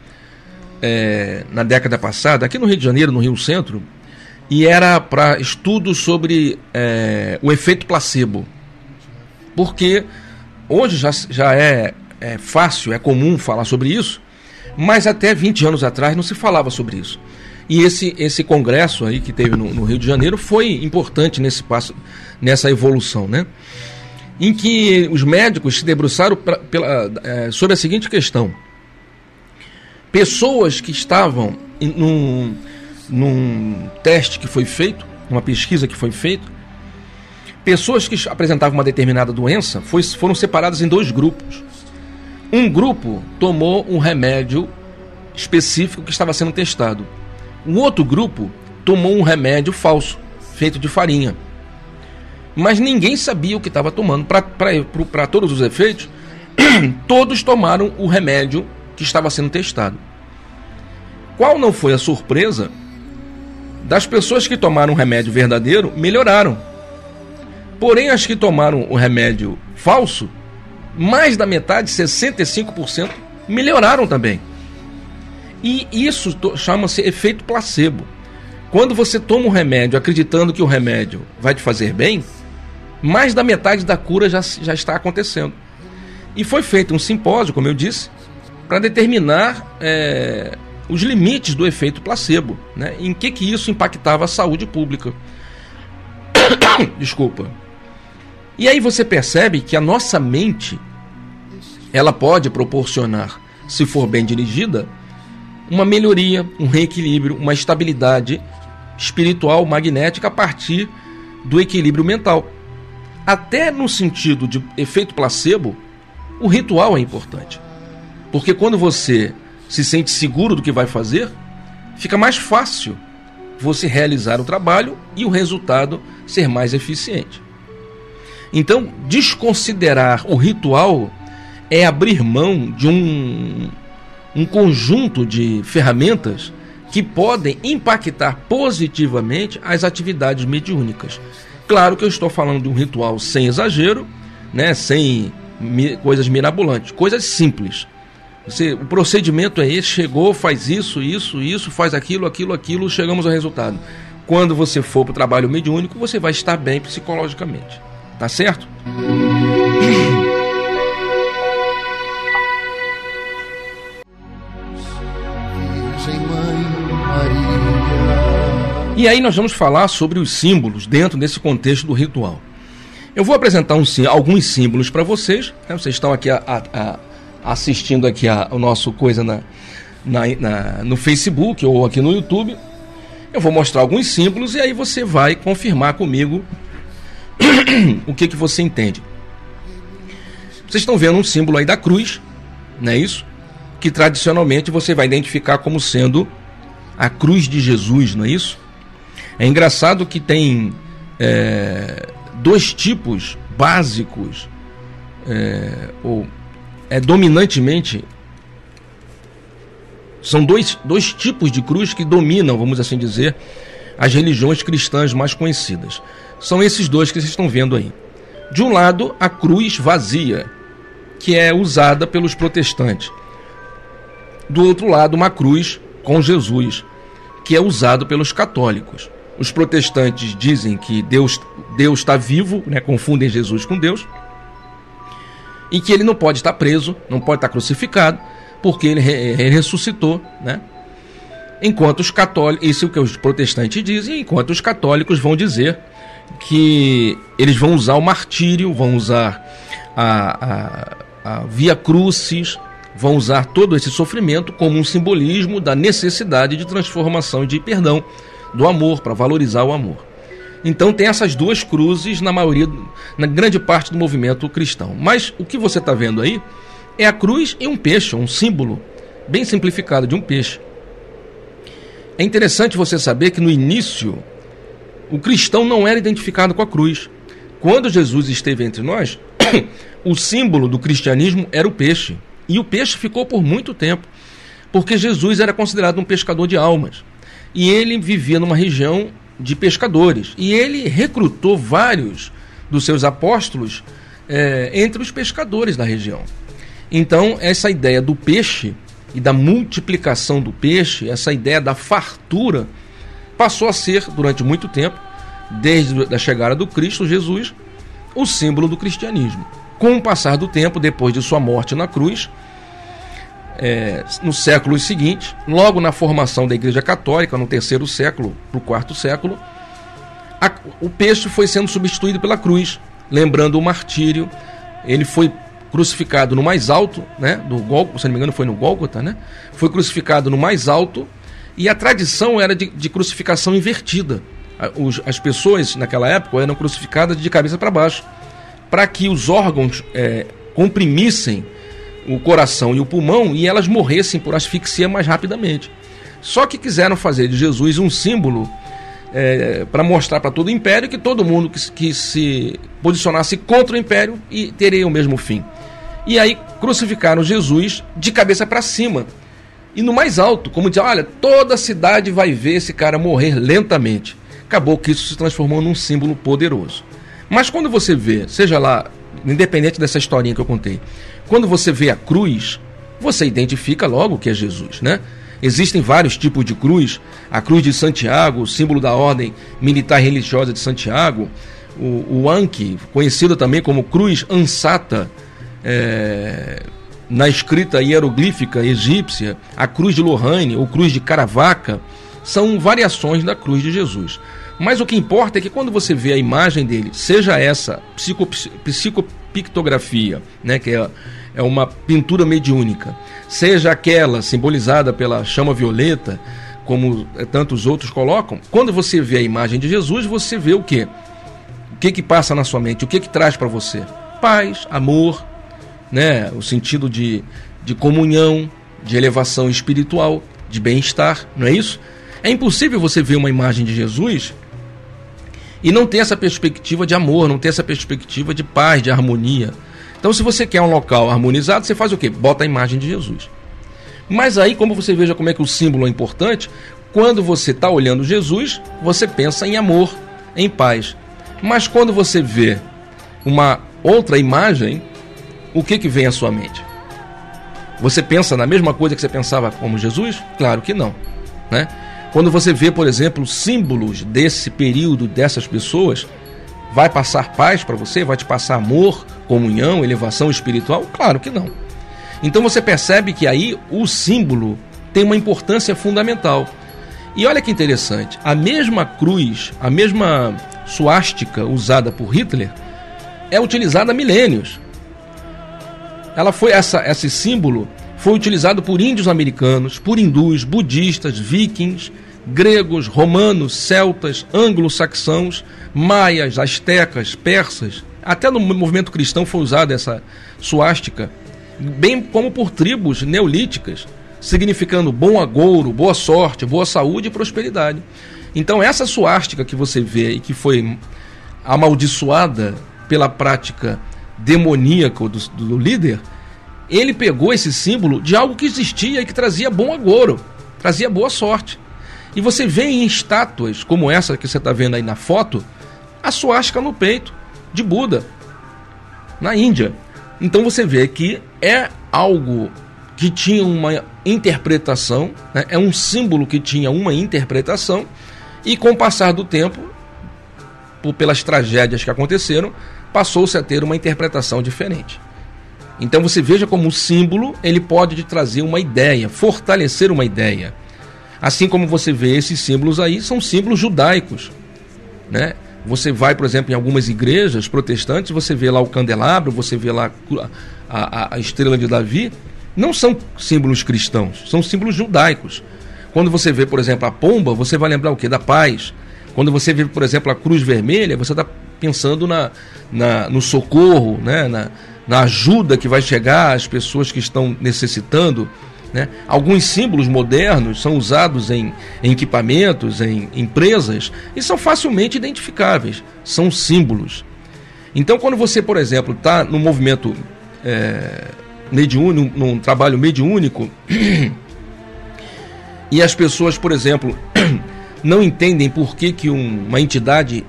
é, na década passada, aqui no Rio de Janeiro, no Rio Centro, e era para estudo sobre é, o efeito placebo. Porque hoje já, já é, é fácil, é comum falar sobre isso, mas até 20 anos atrás não se falava sobre isso. E esse, esse congresso aí que teve no, no Rio de Janeiro foi importante nesse passo, nessa evolução, né? Em que os médicos se debruçaram pra, pela, é, sobre a seguinte questão: pessoas que estavam num, num teste que foi feito, uma pesquisa que foi feita, pessoas que apresentavam uma determinada doença foi, foram separadas em dois grupos. Um grupo tomou um remédio específico que estava sendo testado. Um outro grupo tomou um remédio falso, feito de farinha. Mas ninguém sabia o que estava tomando. Para todos os efeitos, todos tomaram o remédio que estava sendo testado. Qual não foi a surpresa das pessoas que tomaram o remédio verdadeiro melhoraram. Porém, as que tomaram o remédio falso, mais da metade, 65%, melhoraram também. E isso chama-se efeito placebo. Quando você toma um remédio acreditando que o remédio vai te fazer bem, mais da metade da cura já, já está acontecendo. E foi feito um simpósio, como eu disse, para determinar é, os limites do efeito placebo, né? Em que que isso impactava a saúde pública? Desculpa. E aí você percebe que a nossa mente ela pode proporcionar, se for bem dirigida, uma melhoria, um reequilíbrio, uma estabilidade espiritual, magnética a partir do equilíbrio mental. Até no sentido de efeito placebo, o ritual é importante. Porque quando você se sente seguro do que vai fazer, fica mais fácil você realizar o trabalho e o resultado ser mais eficiente. Então, desconsiderar o ritual é abrir mão de um, um conjunto de ferramentas que podem impactar positivamente as atividades mediúnicas. Claro que eu estou falando de um ritual sem exagero, né, sem coisas mirabolantes, coisas simples. Você, o procedimento é esse, chegou, faz isso, isso, isso, faz aquilo, aquilo, aquilo, chegamos ao resultado. Quando você for para o trabalho mediúnico, você vai estar bem psicologicamente. Tá certo? E aí nós vamos falar sobre os símbolos dentro desse contexto do ritual. Eu vou apresentar um, alguns símbolos para vocês. Né? Vocês estão aqui a, a, assistindo aqui a, o nosso coisa na, na, na, no Facebook ou aqui no YouTube. Eu vou mostrar alguns símbolos e aí você vai confirmar comigo o que, que você entende. Vocês estão vendo um símbolo aí da cruz, não é isso? Que tradicionalmente você vai identificar como sendo a cruz de Jesus, não é isso? É engraçado que tem é, dois tipos básicos, é, ou é dominantemente são dois, dois tipos de cruz que dominam, vamos assim dizer, as religiões cristãs mais conhecidas. São esses dois que vocês estão vendo aí. De um lado, a cruz vazia, que é usada pelos protestantes. Do outro lado, uma cruz com Jesus, que é usado pelos católicos. Os protestantes dizem que Deus Deus está vivo, né? confundem Jesus com Deus, e que ele não pode estar preso, não pode estar crucificado, porque ele, ele ressuscitou, né? Enquanto os católicos, isso é o que os protestantes dizem, enquanto os católicos vão dizer que eles vão usar o martírio, vão usar a, a, a via crucis, vão usar todo esse sofrimento como um simbolismo da necessidade de transformação e de perdão, do amor, para valorizar o amor. Então tem essas duas cruzes na maioria, na grande parte do movimento cristão. Mas o que você está vendo aí é a cruz e um peixe, um símbolo bem simplificado de um peixe. É interessante você saber que no início o cristão não era identificado com a cruz. Quando Jesus esteve entre nós, o símbolo do cristianismo era o peixe. E o peixe ficou por muito tempo, porque Jesus era considerado um pescador de almas. E ele vivia numa região de pescadores. E ele recrutou vários dos seus apóstolos é, entre os pescadores da região. Então, essa ideia do peixe e da multiplicação do peixe, essa ideia da fartura, passou a ser, durante muito tempo, desde a chegada do Cristo Jesus, o símbolo do cristianismo. Com o passar do tempo, depois de sua morte na cruz, é, no século seguinte, logo na formação da Igreja Católica, no terceiro século para o quarto século, a, o peixe foi sendo substituído pela cruz, lembrando o martírio. Ele foi crucificado no mais alto, né, do Gólgota, se não me engano foi no Gólgota, né? Foi crucificado no mais alto e a tradição era de, de crucificação invertida. Os, as pessoas naquela época eram crucificadas de cabeça para baixo, para que os órgãos é, comprimissem o coração e o pulmão e elas morressem por asfixia mais rapidamente. Só que quiseram fazer de Jesus um símbolo é, para mostrar para todo o império que todo mundo que, que, se posicionasse contra o império e teria o mesmo fim. E aí crucificaram Jesus de cabeça para cima. E no mais alto, como dizer, olha, toda a cidade vai ver esse cara morrer lentamente. Acabou que isso se transformou num símbolo poderoso. Mas quando você vê, seja lá, independente dessa historinha que eu contei, quando você vê a cruz, você identifica logo que é Jesus, né? Existem vários tipos de cruz. A cruz de Santiago, símbolo da ordem militar religiosa de Santiago. O, o Anki, conhecido também como cruz ansata, é, na escrita hieroglífica egípcia. A cruz de Lohane, ou cruz de Caravaca, são variações da cruz de Jesus. Mas o que importa é que quando você vê a imagem dele, seja essa psico, psicopictografia, né, que é é uma pintura mediúnica, seja aquela simbolizada pela chama violeta, como tantos outros colocam, quando você vê a imagem de Jesus, você vê o que? O que que passa na sua mente? O que que traz para você? Paz, amor, né? O sentido de, de comunhão, de elevação espiritual, de bem-estar, não é isso? É impossível você ver uma imagem de Jesus e não ter essa perspectiva de amor, não ter essa perspectiva de paz, de harmonia. Então, se você quer um local harmonizado, você faz o quê? Bota a imagem de Jesus. Mas aí, como você veja como é que o símbolo é importante, quando você está olhando Jesus, você pensa em amor, em paz. Mas quando você vê uma outra imagem, o que, que vem à sua mente? Você pensa na mesma coisa que você pensava como Jesus? Claro que não. Né? Quando você vê, por exemplo, símbolos desse período, dessas pessoas, vai passar paz para você? Vai te passar amor, comunhão, elevação espiritual? Claro que não. Então você percebe que aí o símbolo tem uma importância fundamental. E olha que interessante, a mesma cruz, a mesma suástica usada por Hitler é utilizada há milênios. Ela foi essa esse símbolo foi utilizado por índios americanos, por hindus, budistas, vikings, gregos, romanos, celtas, anglo-saxãos, maias, astecas, persas, até no movimento cristão foi usada essa suástica, bem como por tribos neolíticas, significando bom agouro, boa sorte, boa saúde e prosperidade. Então essa suástica que você vê e que foi amaldiçoada pela prática demoníaca do, do líder, ele pegou esse símbolo de algo que existia e que trazia bom agouro, trazia boa sorte. E você vê em estátuas como essa que você está vendo aí na foto, a suástica no peito de Buda, na Índia. Então você vê que é algo que tinha uma interpretação, né? é um símbolo que tinha uma interpretação E com o passar do tempo, por, pelas tragédias que aconteceram, passou-se a ter uma interpretação diferente. Então você veja como o símbolo ele pode trazer uma ideia, fortalecer uma ideia. Assim como você vê esses símbolos aí, são símbolos judaicos. Né? Você vai, por exemplo, em algumas igrejas protestantes, você vê lá o candelabro, você vê lá a, a, a estrela de Davi. Não são símbolos cristãos, são símbolos judaicos. Quando você vê, por exemplo, a pomba, você vai lembrar o que? Da paz. Quando você vê, por exemplo, a cruz vermelha, você está pensando na, na, no socorro, né? na, na ajuda que vai chegar às pessoas que estão necessitando. Né? Alguns símbolos modernos são usados em, equipamentos, em empresas, e são facilmente identificáveis. São símbolos. Então, quando você, por exemplo, está no movimento é, mediúnico, num trabalho mediúnico, e as pessoas, por exemplo, não entendem por que, que um, uma entidade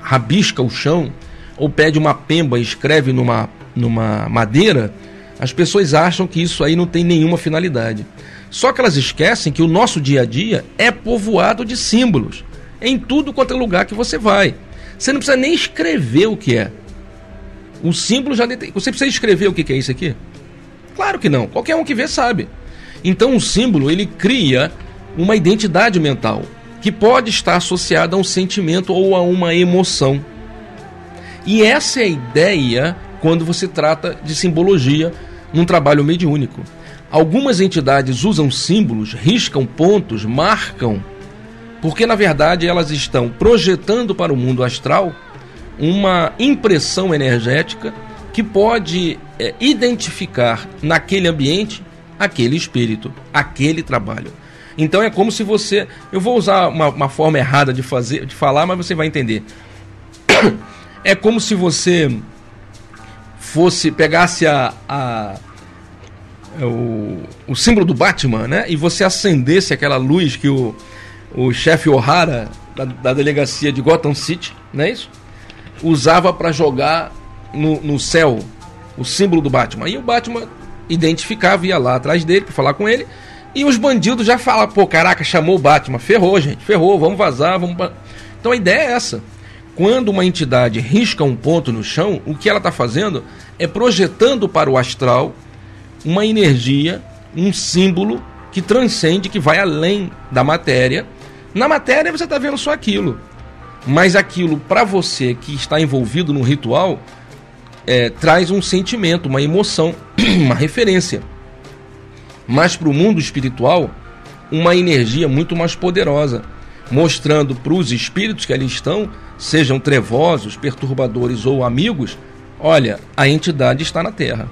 rabisca o chão ou pede uma pemba e escreve numa, numa madeira, as pessoas acham que isso aí não tem nenhuma finalidade. Só que elas esquecem que o nosso dia a dia é povoado de símbolos. Em tudo quanto é lugar que você vai. Você não precisa nem escrever o que é. O símbolo já detém. Você precisa escrever o que é isso aqui? Claro que não. Qualquer um que vê sabe. Então o símbolo ele cria uma identidade mental que pode estar associada a um sentimento ou a uma emoção. E essa é a ideia quando você trata de simbologia num trabalho mediúnico. Algumas entidades usam símbolos, riscam pontos, marcam, porque na verdade elas estão projetando para o mundo astral uma impressão energética que pode é, identificar naquele ambiente aquele espírito, aquele trabalho. Então é como se você. Eu vou usar uma, uma forma errada de fazer, de falar, mas você vai entender. É como se você fosse pegasse a, a o, o símbolo do Batman, né? E você acendesse aquela luz que o, o chefe O'Hara da, da, delegacia de Gotham City, não é isso? Usava para jogar no, no céu o símbolo do Batman. E o Batman identificava, ia lá atrás dele para falar com ele. E os bandidos já falam, pô, caraca, chamou o Batman. Ferrou, gente, ferrou, vamos vazar, vamos. Então a ideia é essa. Quando uma entidade risca um ponto no chão, o que ela está fazendo é projetando para o astral uma energia, um símbolo que transcende, que vai além da matéria. Na matéria você está vendo só aquilo, mas aquilo para você que está envolvido no ritual é, traz um sentimento, uma emoção, uma referência. Mas para o mundo espiritual, uma energia muito mais poderosa, mostrando para os espíritos que ali estão, sejam trevosos, perturbadores ou amigos, olha, a entidade está na Terra.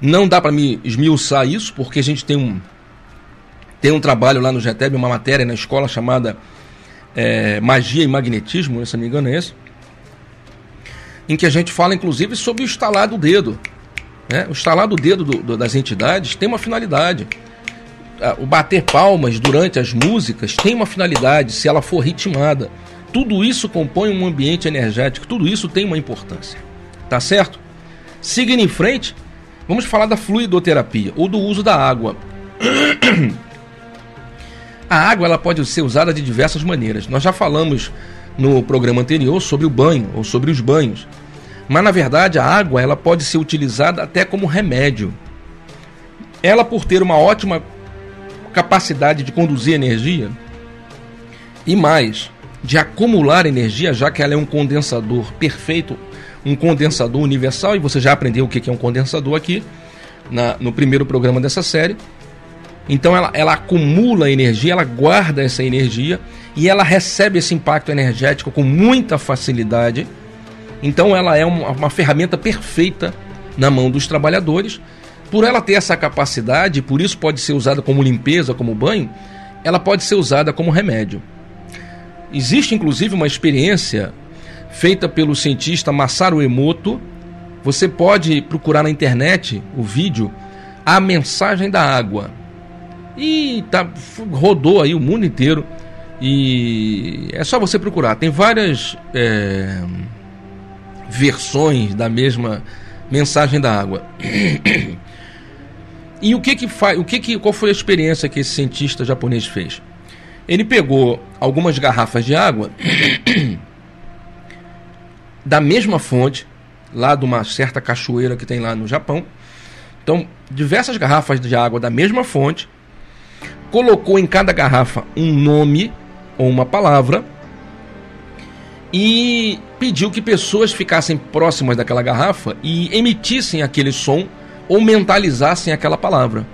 Não dá para me esmiuçar isso, porque a gente tem um, tem um trabalho lá no GTEB, uma matéria na escola chamada é, Magia e Magnetismo, se não me engano é esse, em que a gente fala inclusive sobre o estalar do dedo. Né? O estalar do dedo do, do, das entidades tem uma finalidade. O bater palmas durante as músicas tem uma finalidade, se ela for ritmada. Tudo isso compõe um ambiente energético, tudo isso tem uma importância. Tá certo? Seguindo em frente, Vamos falar da fluidoterapia ou do uso da água. A água ela pode ser usada de diversas maneiras. Nós já falamos no programa anterior sobre o banho ou sobre os banhos. Mas na verdade a água ela pode ser utilizada até como remédio. Ela por ter uma ótima capacidade de conduzir energia e mais de acumular energia, já que ela é um condensador perfeito um condensador universal, e você já aprendeu o que é um condensador aqui na, no primeiro programa dessa série. Então ela, ela acumula energia, ela guarda essa energia e ela recebe esse impacto energético com muita facilidade. Então ela é uma, uma ferramenta perfeita na mão dos trabalhadores. Por ela ter essa capacidade, por isso pode ser usada como limpeza, como banho, ela pode ser usada como remédio. Existe inclusive uma experiência feita pelo cientista Masaru Emoto. Você pode procurar na internet o vídeo A Mensagem da Água. E tá, rodou aí o mundo inteiro. E é só você procurar. Tem várias é, versões da mesma Mensagem da água. e o que que faz, o que que qual foi a experiência que esse cientista japonês fez? Ele pegou algumas garrafas de água da mesma fonte, lá de uma certa cachoeira que tem lá no Japão. Então, diversas garrafas de água da mesma fonte, colocou em cada garrafa um nome ou uma palavra e pediu que pessoas ficassem próximas daquela garrafa e emitissem aquele som ou mentalizassem aquela palavra.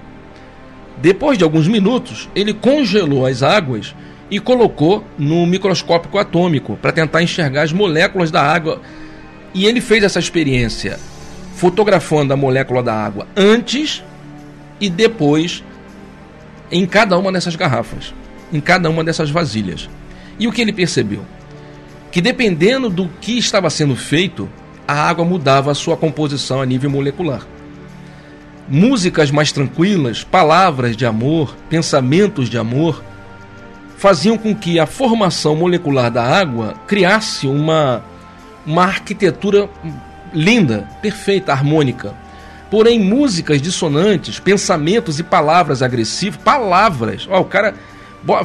Depois de alguns minutos, ele congelou as águas e colocou no microscópio atômico para tentar enxergar as moléculas da água. E ele fez essa experiência fotografando a molécula da água antes e depois em cada uma dessas garrafas, em cada uma dessas vasilhas. E o que ele percebeu? Que dependendo do que estava sendo feito, a água mudava a sua composição a nível molecular. Músicas mais tranquilas, palavras de amor, pensamentos de amor, faziam com que a formação molecular da água criasse uma, uma arquitetura linda, perfeita, harmônica. Porém, músicas dissonantes, pensamentos e palavras agressivas, palavras. Ó, o cara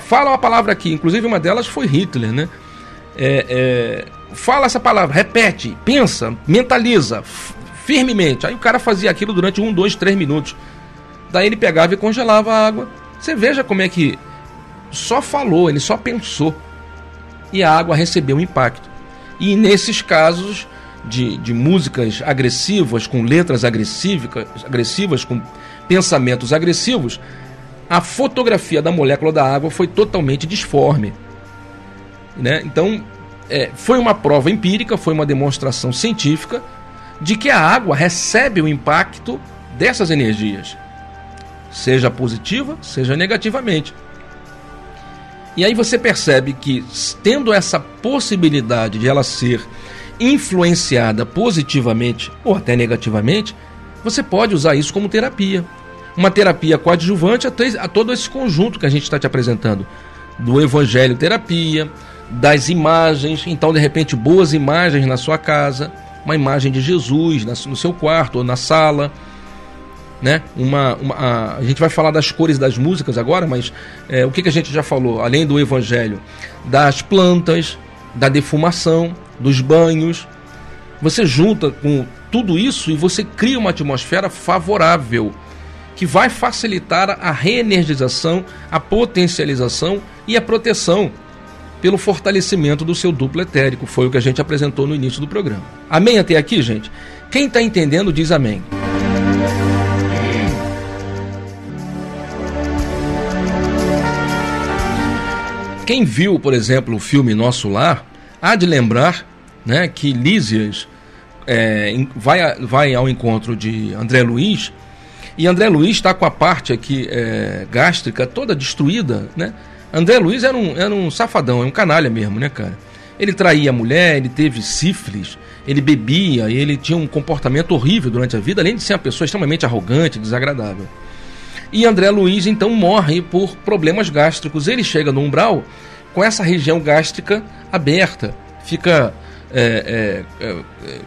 fala uma palavra aqui, inclusive uma delas foi Hitler, né? É, é, fala essa palavra, repete, pensa, mentaliza firmemente. Aí o cara fazia aquilo durante um, dois, três minutos. Daí ele pegava e congelava a água. Você veja como é que só falou, ele só pensou. E a água recebeu um impacto. E nesses casos de, de músicas agressivas, com letras agressivas, agressivas, com pensamentos agressivos, a fotografia da molécula da água foi totalmente disforme. Né? Então, é, foi uma prova empírica, foi uma demonstração científica de que a água recebe o impacto dessas energias, seja positiva, seja negativamente. E aí você percebe que, tendo essa possibilidade de ela ser influenciada positivamente ou até negativamente, você pode usar isso como terapia. Uma terapia coadjuvante a, todo esse conjunto que a gente está te apresentando. Do evangelho terapia, das imagens, então de repente boas imagens na sua casa, uma imagem de Jesus no seu quarto ou na sala né? Uma, uma a, a, gente vai falar das cores das músicas agora, mas é, o que, que a gente já falou, além do evangelho, das plantas, da defumação, dos banhos. Você junta com tudo isso e você cria uma atmosfera favorável que vai facilitar a reenergização, a potencialização e a proteção pelo fortalecimento do seu duplo etérico. Foi o que a gente apresentou no início do programa. Amém até aqui, gente? Quem está entendendo diz amém. Quem viu, por exemplo, o filme Nosso Lar, há de lembrar né, que Lísias é, vai, vai ao encontro de André Luiz e André Luiz está com a parte aqui é, gástrica toda destruída, né? André Luiz era um, era um safadão, é um canalha mesmo, né, cara? Ele traía a mulher, ele teve sífilis, ele bebia, ele tinha um comportamento horrível durante a vida, além de ser uma pessoa extremamente arrogante, desagradável. E André Luiz então morre por problemas gástricos. Ele chega no umbral com essa região gástrica aberta, fica. É, é, é,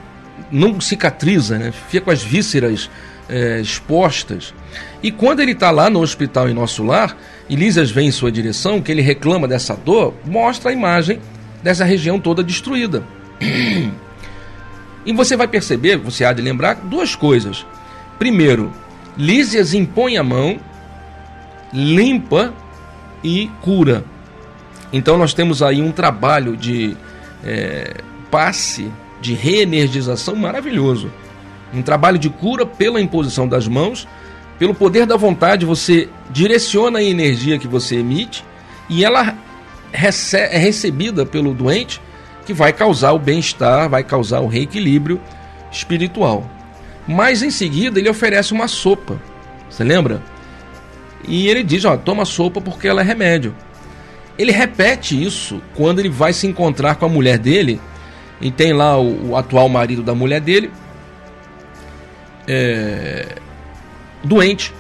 não cicatriza, né? fica com as vísceras é, expostas. E quando ele está lá no hospital em nosso lar, Elísias vem em sua direção, que ele reclama dessa dor, mostra a imagem dessa região toda destruída. E você vai perceber, você há de lembrar, duas coisas. Primeiro, Lísias impõe a mão, limpa e cura. Então nós temos aí um trabalho de é, passe, de reenergização maravilhoso. Um trabalho de cura pela imposição das mãos, pelo poder da vontade, você direciona a energia que você emite e ela é recebida pelo doente, que vai causar o bem-estar, vai causar o reequilíbrio espiritual. Mas em seguida ele oferece uma sopa. Você lembra? E ele diz: ó, toma sopa porque ela é remédio. Ele repete isso quando ele vai se encontrar com a mulher dele. E tem lá o, o atual marido da mulher dele. É, doente.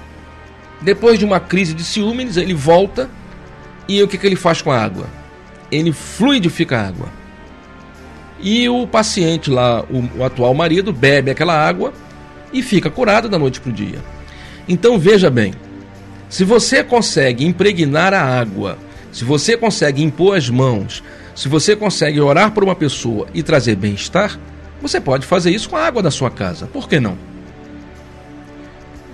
Depois de uma crise de ciúmes, ele volta. E o que, que ele faz com a água? Ele fluidifica a água. E o paciente lá, o, o atual marido, bebe aquela água e fica curado da noite para o dia. Então veja bem, se você consegue impregnar a água, se você consegue impor as mãos, se você consegue orar por uma pessoa e trazer bem-estar, você pode fazer isso com a água da sua casa. Por que não?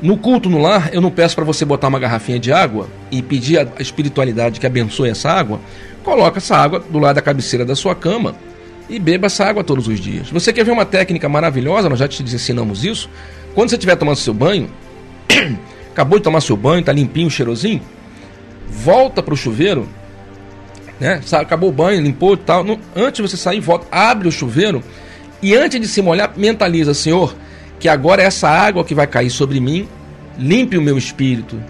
No culto no lar, eu não peço para você botar uma garrafinha de água e pedir a espiritualidade que abençoe essa água. Coloca essa água do lado da cabeceira da sua cama e beba essa água todos os dias. Você quer ver uma técnica maravilhosa? Nós já te ensinamos isso. Quando você estiver tomando seu banho, acabou de tomar seu banho, está limpinho, cheirosinho, volta para o chuveiro, né? Acabou o banho, limpou e tal. antes de você sair, volta, abre o chuveiro e antes de se molhar, mentaliza, Senhor, que agora essa água que vai cair sobre mim limpe o meu espírito,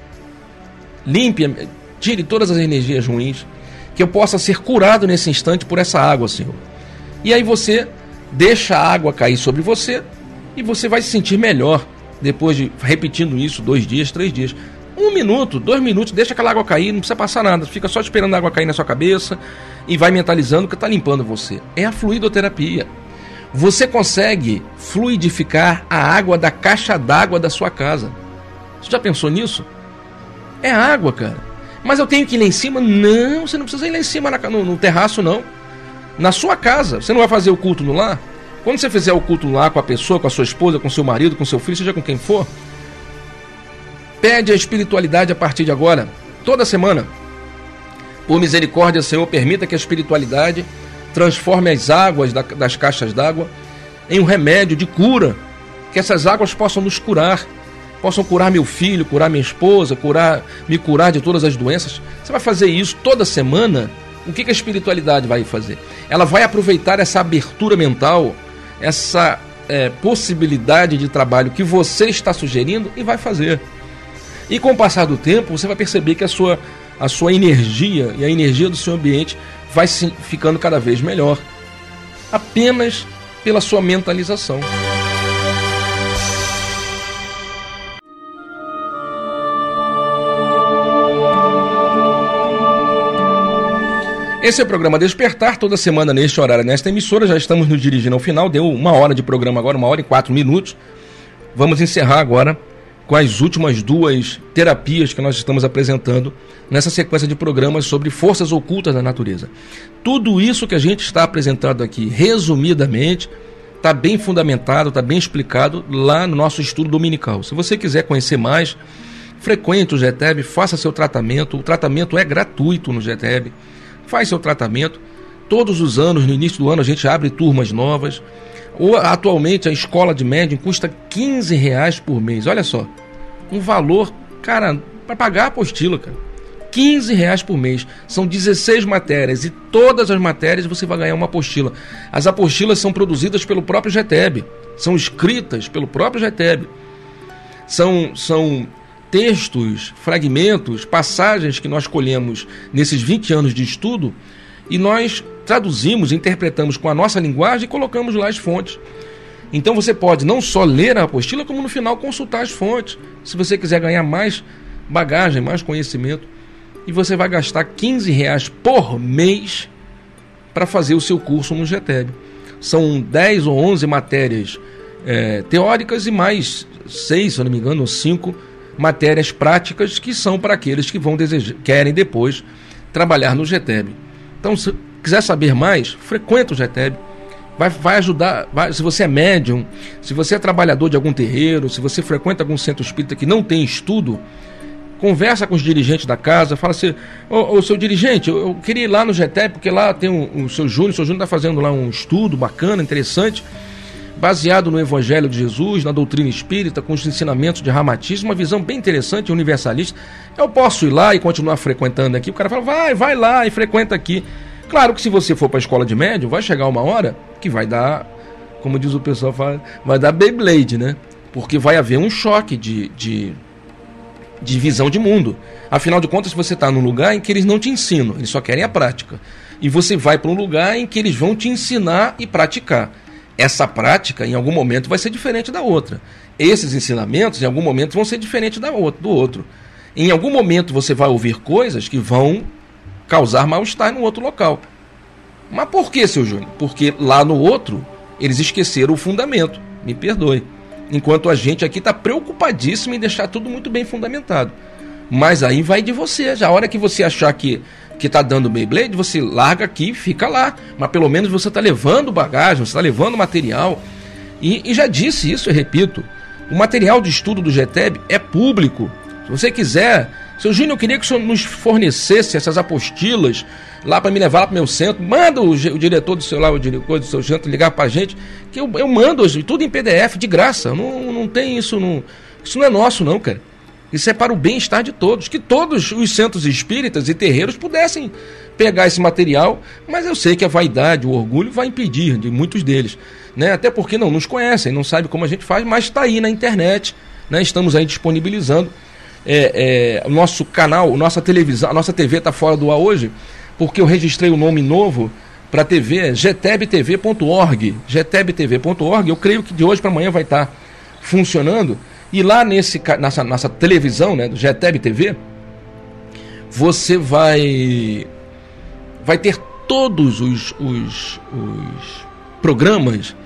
limpe, tire todas as energias ruins, que eu possa ser curado nesse instante por essa água, Senhor. E aí você deixa a água cair sobre você e você vai se sentir melhor depois de repetindo isso dois dias, três dias. Um minuto, dois minutos, deixa aquela água cair, não precisa passar nada, fica só esperando a água cair na sua cabeça e vai mentalizando que está limpando você. É a fluidoterapia. Você consegue fluidificar a água da caixa d'água da sua casa. Você já pensou nisso? É água, cara. Mas eu tenho que ir lá em cima? Não, você não precisa ir lá em cima no, no terraço, não. Na sua casa. Você não vai fazer o culto no lar? Quando você fizer o culto lá com a pessoa, com a sua esposa, com seu marido, com seu filho, seja com quem for, pede a espiritualidade a partir de agora, toda semana. Por misericórdia, Senhor, permita que a espiritualidade transforme as águas das caixas d'água em um remédio de cura, que essas águas possam nos curar, possam curar meu filho, curar minha esposa, curar, me curar de todas as doenças. Você vai fazer isso toda semana? O que, que a espiritualidade vai fazer? Ela vai aproveitar essa abertura mental, essa é, possibilidade de trabalho que você está sugerindo e vai fazer. E com o passar do tempo, você vai perceber que a sua, a sua energia e a energia do seu ambiente vai ficando cada vez melhor, apenas pela sua mentalização. Esse é o programa Despertar, toda semana neste horário, nesta emissora. Já estamos nos dirigindo ao final, deu uma hora de programa agora, uma hora e quatro minutos. Vamos encerrar agora com as últimas duas terapias que nós estamos apresentando nessa sequência de programas sobre forças ocultas da natureza. Tudo isso que a gente está apresentando aqui, resumidamente, está bem fundamentado, está bem explicado lá no nosso estudo dominical. Se você quiser conhecer mais, frequente o GTEB, faça seu tratamento. O tratamento é gratuito no GTEB. Faz seu tratamento. Todos os anos, no início do ano, a gente abre turmas novas. Atualmente a escola de médium custa 15 reais por mês. Olha só. Um valor, cara, para pagar a apostila, cara. 15 reais por mês. São 16 matérias e todas as matérias você vai ganhar uma apostila. As apostilas são produzidas pelo próprio GTEB, são escritas pelo próprio GTEB. São, são textos, fragmentos, passagens que nós colhemos nesses 20 anos de estudo e nós traduzimos, interpretamos com a nossa linguagem e colocamos lá as fontes. Então você pode não só ler a apostila, como no final consultar as fontes, se você quiser ganhar mais bagagem, mais conhecimento. E você vai gastar 15 reais por mês para fazer o seu curso no GTEB. São 10 ou 11 matérias é, teóricas e mais 6, se eu não me engano, ou 5 matérias práticas que são para aqueles que vão querem depois trabalhar no GTEB. Então, se quiser saber mais, frequenta o GTEB. Vai, vai ajudar, vai, se você é médium, se você é trabalhador de algum terreiro, se você frequenta algum centro espírita que não tem estudo, conversa com os dirigentes da casa, fala assim, ô, ô seu dirigente, eu, eu, queria ir lá no GTEB, porque lá tem o um, um, seu Júnior, o seu Júnior está fazendo lá um estudo bacana, interessante, baseado no Evangelho de Jesus, na doutrina espírita, com os ensinamentos de Ramatiz, uma visão bem interessante universalista. Eu posso ir lá e continuar frequentando aqui? O cara fala, vai, vai lá e frequenta aqui. Claro que se você for para a escola de médium, vai chegar uma hora que vai dar, como diz o pessoal, vai dar Beyblade, né? Porque vai haver um choque de, de, de visão de mundo. Afinal de contas, você está num lugar em que eles não te ensinam, eles só querem a prática. E você vai para um lugar em que eles vão te ensinar e praticar. Essa prática, em algum momento, vai ser diferente da outra. Esses ensinamentos, em algum momento, vão ser diferentes da do outro. Em algum momento, você vai ouvir coisas que vão causar mal-estar no outro local. Mas por que, seu Júnior? Porque lá no outro, eles esqueceram o fundamento. Me perdoe. Enquanto a gente aqui está preocupadíssimo em deixar tudo muito bem fundamentado. Mas aí vai de você. Já a hora que você achar que que está dando Beyblade, você larga aqui e fica lá. Mas pelo menos você está levando bagagem, você está levando material. E, e, já disse isso, eu repito. O material de estudo do GTEB é público. Você quiser. Seu Júnior, eu queria que o senhor nos fornecesse essas apostilas lá para me levar lá para o meu centro. Manda o, o, diretor do seu lá, o diretor do seu centro ligar para a gente, que eu, eu mando tudo em PDF de graça. Não, não tem isso, não, isso não é nosso, não, cara. Isso é para o bem-estar de todos. Que todos os centros espíritas e terreiros pudessem pegar esse material, mas eu sei que a vaidade, o orgulho vai impedir de muitos deles. Né? Até porque não nos conhecem, não sabem como a gente faz, mas está aí na internet. Né? Estamos aí disponibilizando. É, é, nosso canal, nossa televisão, a nossa TV está fora do ar hoje, porque eu registrei o um nome novo para a TV, é gtebtv.org. gtebtv.org, eu creio que de hoje para amanhã vai estar tá funcionando. E lá nesse, nessa, nessa televisão, né, do GTEB TV, você vai vai ter todos os, os, os programas,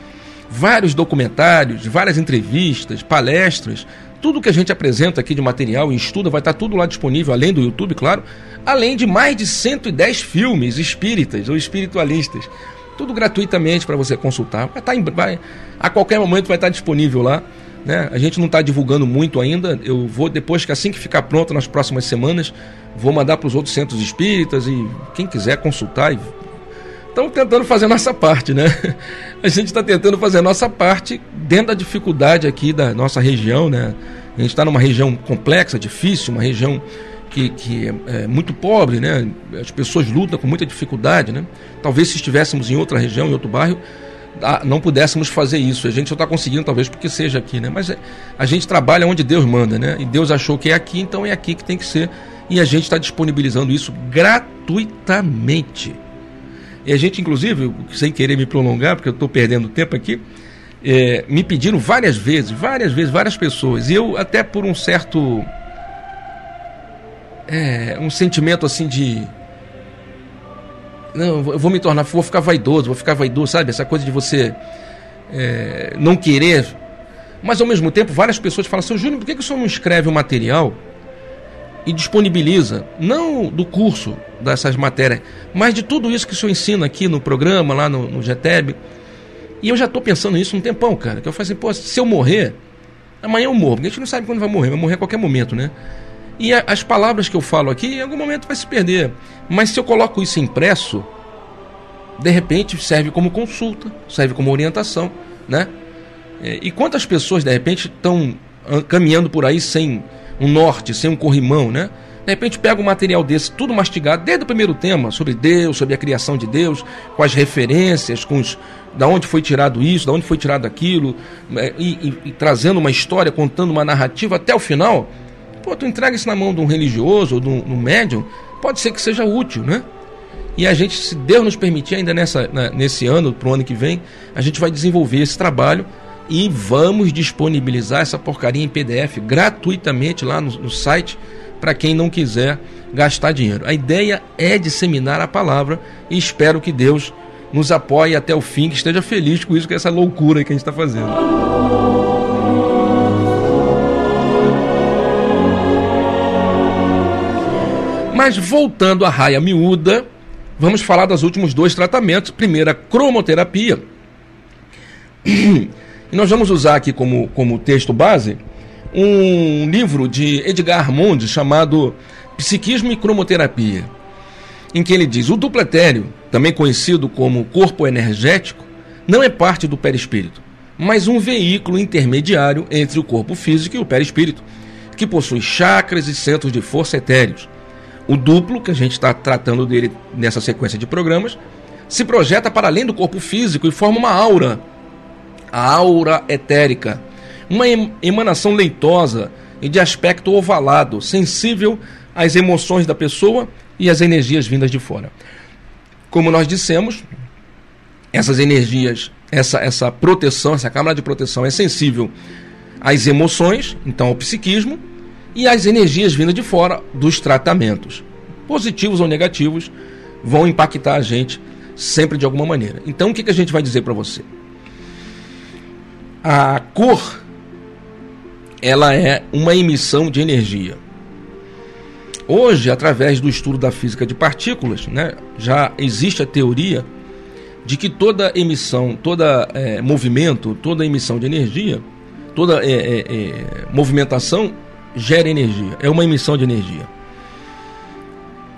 vários documentários, várias entrevistas, palestras, tudo que a gente apresenta aqui de material e estuda vai estar tudo lá disponível, além do YouTube, claro, além de mais de 110 filmes espíritas ou espiritualistas. Tudo gratuitamente para você consultar. Vai estar em, vai, a qualquer momento vai estar disponível lá. Né? A gente não está divulgando muito ainda. Eu vou, depois que assim que ficar pronto, nas próximas semanas, vou mandar para os outros centros espíritas e quem quiser consultar. Estamos tentando fazer nossa parte, né? A gente está tentando fazer a nossa parte dentro da dificuldade aqui da nossa região, né? A gente está numa região complexa, difícil, uma região que, que é, é muito pobre, né? As pessoas lutam com muita dificuldade, né? Talvez se estivéssemos em outra região, em outro bairro, não pudéssemos fazer isso. A gente só está conseguindo, talvez, porque seja aqui, né? Mas é, a gente trabalha onde Deus manda, né? E Deus achou que é aqui, então é aqui que tem que ser. E a gente está disponibilizando isso gratuitamente. E a gente, inclusive, sem querer me prolongar, porque eu estou perdendo tempo aqui, é, me pediram várias vezes, várias vezes, várias pessoas. E eu, até por um certo. É, um sentimento assim de não, eu vou me tornar, vou ficar vaidoso, vou ficar vaidoso, sabe? Essa coisa de você é, não querer. Mas ao mesmo tempo, várias pessoas falam, seu Júnior, por que, que o senhor não escreve o um material e disponibiliza, não do curso dessas matérias, mas de tudo isso que o senhor ensina aqui no programa, lá no, no GTEB? E eu já estou pensando nisso um tempão, cara. Que eu falei assim, pô, se eu morrer, amanhã eu morro, porque a gente não sabe quando vai morrer, vai morrer a qualquer momento, né? E a, as palavras que eu falo aqui, em algum momento vai se perder. Mas se eu coloco isso impresso, de repente serve como consulta, serve como orientação, né? É, e quantas pessoas, de repente, estão caminhando por aí sem um norte, sem um corrimão, né? De repente pega um material desse, tudo mastigado, desde o primeiro tema, sobre Deus, sobre a criação de Deus, com as referências, com os, da onde foi tirado isso, da onde foi tirado aquilo, é, e, e, e trazendo uma história, contando uma narrativa até o final Pô, tu entrega isso na mão de um religioso ou de um, um médium, pode ser que seja útil, né? E a gente, se Deus nos permitir, ainda nessa, na, nesse ano, para o ano que vem, a gente vai desenvolver esse trabalho e vamos disponibilizar essa porcaria em PDF gratuitamente lá no, no site para quem não quiser gastar dinheiro. A ideia é disseminar a palavra e espero que Deus nos apoie até o fim, que esteja feliz com isso, com essa loucura que a gente está fazendo. Mas voltando à raia miúda, vamos falar dos últimos dois tratamentos. Primeiro, a cromoterapia. E nós vamos usar aqui como, como texto base um livro de Edgar Armond chamado Psiquismo e Cromoterapia, em que ele diz: o dupletério, também conhecido como corpo energético, não é parte do perispírito, mas um veículo intermediário entre o corpo físico e o perispírito, que possui chakras e centros de força etéreos. O duplo, que a gente está tratando dele nessa sequência de programas, se projeta para além do corpo físico e forma uma aura, a aura etérica, uma emanação leitosa e de aspecto ovalado, sensível às emoções da pessoa e às energias vindas de fora. Como nós dissemos, essas energias, essa, essa proteção, essa câmara de proteção é sensível às emoções, então ao psiquismo, e as energias vindas de fora dos tratamentos, positivos ou negativos, vão impactar a gente sempre de alguma maneira. Então, o que, que a gente vai dizer para você? A cor ela é uma emissão de energia. Hoje, através do estudo da física de partículas, né, já existe a teoria de que toda emissão, toda é, movimento, toda emissão de energia, toda é, é, é movimentação gera energia, é uma emissão de energia.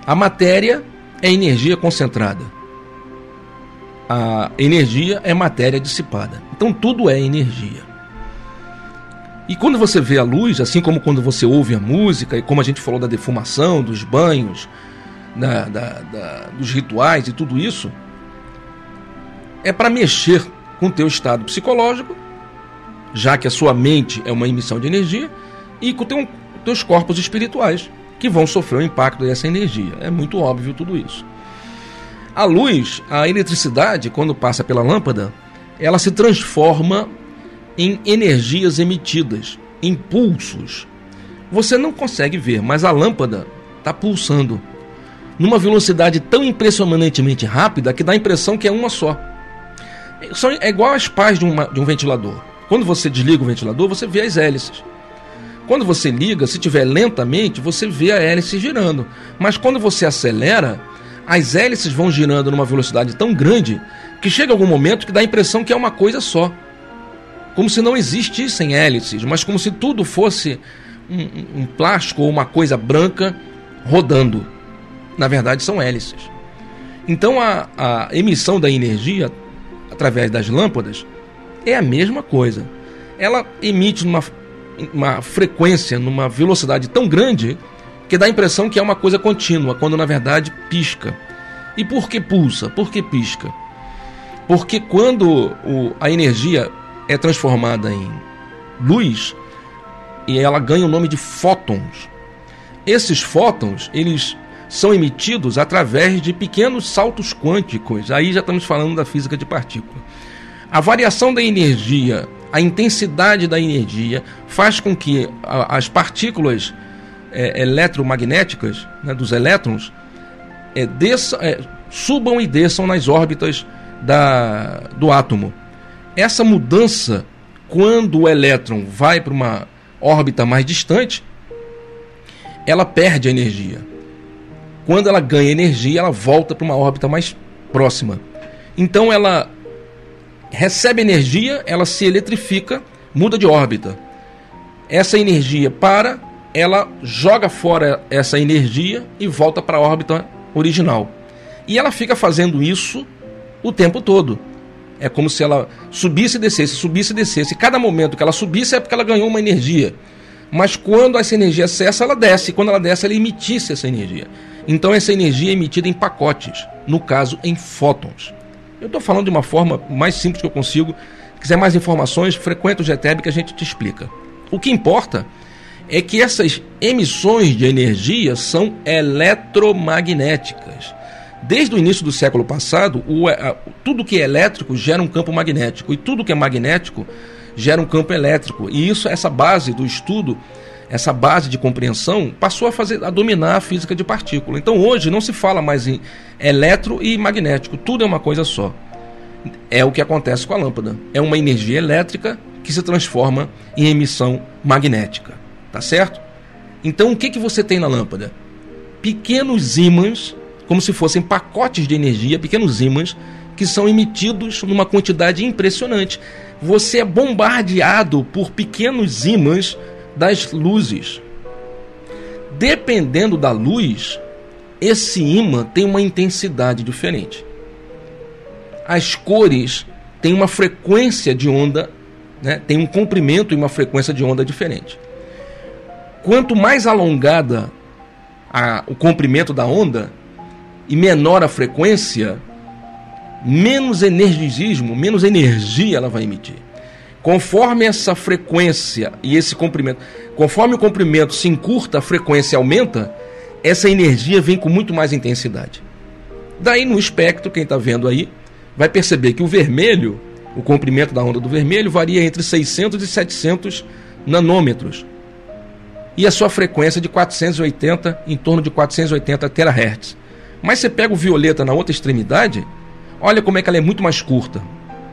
A matéria é energia concentrada. A energia é matéria dissipada. Então tudo é energia. E quando você vê a luz, assim como quando você ouve a música, e como a gente falou da defumação, dos banhos, da, da, da, dos rituais e tudo isso, é para mexer com o teu estado psicológico, já que a sua mente é uma emissão de energia, e com teu, teus corpos espirituais, que vão sofrer o impacto dessa energia. É muito óbvio tudo isso. A luz, a eletricidade, quando passa pela lâmpada, ela se transforma em energias emitidas, impulsos. Você não consegue ver, mas a lâmpada está pulsando numa velocidade tão impressionantemente rápida que dá a impressão que é uma só. É igual as pás de, uma, de um ventilador. Quando você desliga o ventilador, você vê as hélices. Quando você liga, se tiver lentamente, você vê a hélice girando. Mas quando você acelera, as hélices vão girando numa velocidade tão grande que chega algum momento que dá a impressão que é uma coisa só como se não existissem hélices, mas como se tudo fosse um, um plástico ou uma coisa branca rodando. Na verdade, são hélices. Então, a, a emissão da energia através das lâmpadas é a mesma coisa. Ela emite numa uma frequência, numa velocidade tão grande que dá a impressão que é uma coisa contínua, quando na verdade pisca. E por que pulsa? Por que pisca? Porque quando o, a energia é transformada em luz e ela ganha o nome de fótons. Esses fótons, eles são emitidos através de pequenos saltos quânticos. Aí já estamos falando da física de partícula. A variação da energia, a intensidade da energia, faz com que as partículas é, eletromagnéticas né, dos elétrons é, desça, é, subam e desçam nas órbitas da, do átomo. Essa mudança, quando o elétron vai para uma órbita mais distante, ela perde energia. Quando ela ganha energia, ela volta para uma órbita mais próxima. Então ela recebe energia, ela se eletrifica, muda de órbita. Essa energia para, ela joga fora essa energia e volta para a órbita original. E ela fica fazendo isso o tempo todo. É como se ela subisse e descesse, subisse e descesse. Cada momento que ela subisse é porque ela ganhou uma energia. Mas quando essa energia cessa, ela desce. Quando ela desce, ela emitisse essa energia. Então essa energia é emitida em pacotes, no caso em fótons. Eu estou falando de uma forma mais simples que eu consigo. Se quiser mais informações, frequenta o GTEB que a gente te explica. O que importa é que essas emissões de energia são eletromagnéticas. Desde o início do século passado, o, a, tudo que é elétrico gera um campo magnético e tudo que é magnético gera um campo elétrico. E isso, essa base do estudo, essa base de compreensão, passou a fazer a dominar a física de partícula. Então hoje não se fala mais em eletro e magnético, tudo é uma coisa só. É o que acontece com a lâmpada. É uma energia elétrica que se transforma em emissão magnética. Tá certo? Então o que, que você tem na lâmpada? Pequenos ímãs como se fossem pacotes de energia, pequenos ímãs, que são emitidos numa quantidade impressionante. Você é bombardeado por pequenos ímãs das luzes. Dependendo da luz, esse ímã tem uma intensidade diferente. As cores têm uma frequência de onda, né? tem um comprimento e uma frequência de onda diferente. Quanto mais alongada a, o comprimento da onda, e menor a frequência, menos energismo, menos energia ela vai emitir. Conforme essa frequência e esse comprimento, conforme o comprimento se encurta, a frequência aumenta, essa energia vem com muito mais intensidade. Daí no espectro, quem está vendo aí, vai perceber que o vermelho, o comprimento da onda do vermelho, varia entre 600 e 700 nanômetros. E a sua frequência de 480, em torno de 480 terahertz. Mas você pega o violeta na outra extremidade, olha como é que ela é muito mais curta.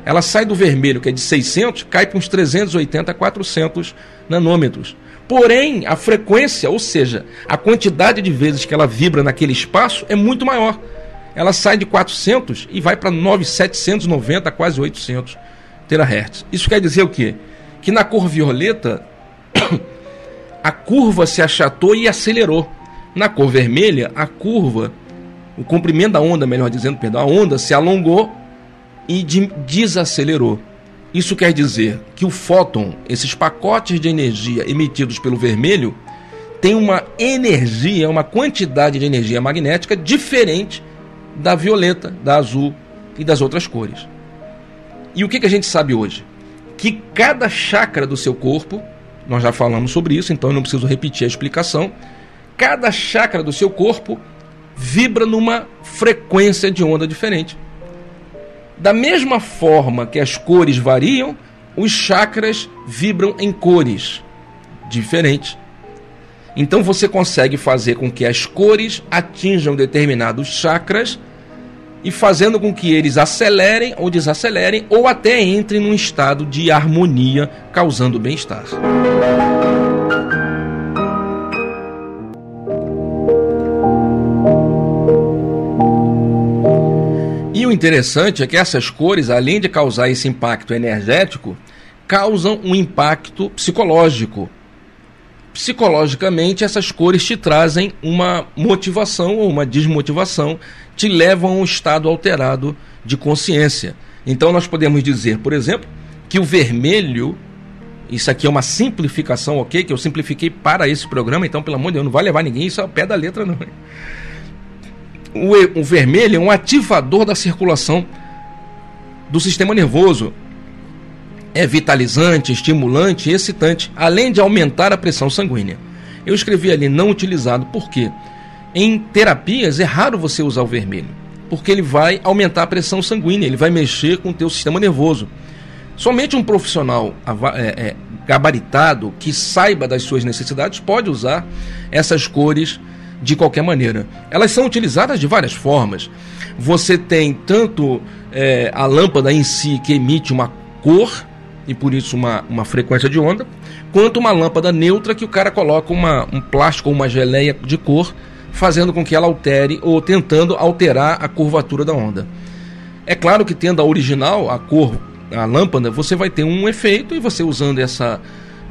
Ela sai do vermelho, que é de 600, cai para uns 380 a 400 nanômetros. Porém, a frequência, ou seja, a quantidade de vezes que ela vibra naquele espaço é muito maior. Ela sai de 400 e vai para 790, quase 800 terahertz. Isso quer dizer o quê? Que na cor violeta a curva se achatou e acelerou. Na cor vermelha, a curva, o comprimento da onda, melhor dizendo, perdão, a onda se alongou e de desacelerou. Isso quer dizer que o fóton, esses pacotes de energia emitidos pelo vermelho, tem uma energia, uma quantidade de energia magnética diferente da violeta, da azul e das outras cores. E o que, que a gente sabe hoje? Que cada chácara do seu corpo, nós já falamos sobre isso, então eu não preciso repetir a explicação, cada chácara do seu corpo vibra numa frequência de onda diferente. Da mesma forma que as cores variam, os chakras vibram em cores diferentes. Então você consegue fazer com que as cores atinjam determinados chakras e fazendo com que eles acelerem ou desacelerem ou até entrem num estado de harmonia, causando bem-estar. o interessante é que essas cores, além de causar esse impacto energético, causam um impacto psicológico. Psicologicamente, essas cores te trazem uma motivação ou uma desmotivação, te levam a um estado alterado de consciência. Então, nós podemos dizer, por exemplo, que o vermelho, isso aqui é uma simplificação, ok? Que eu simplifiquei para esse programa, então, pelo amor de Deus, não vai levar ninguém isso ao pé da letra, não o, o vermelho é um ativador da circulação do sistema nervoso. É vitalizante, estimulante excitante, além de aumentar a pressão sanguínea. Eu escrevi ali não utilizado porque em terapias é raro você usar o vermelho, porque ele vai aumentar a pressão sanguínea, ele vai mexer com o teu sistema nervoso. Somente um profissional é, é, gabaritado que saiba das suas necessidades pode usar essas cores de qualquer maneira. Elas são utilizadas de várias formas. Você tem tanto é, a lâmpada em si, que emite uma cor, e por isso uma, uma frequência de onda, quanto uma lâmpada neutra que o cara coloca uma, um plástico ou uma geleia de cor, fazendo com que ela altere ou tentando alterar a curvatura da onda. É claro que tendo a original, a cor, a lâmpada, você vai ter um efeito e você usando essa,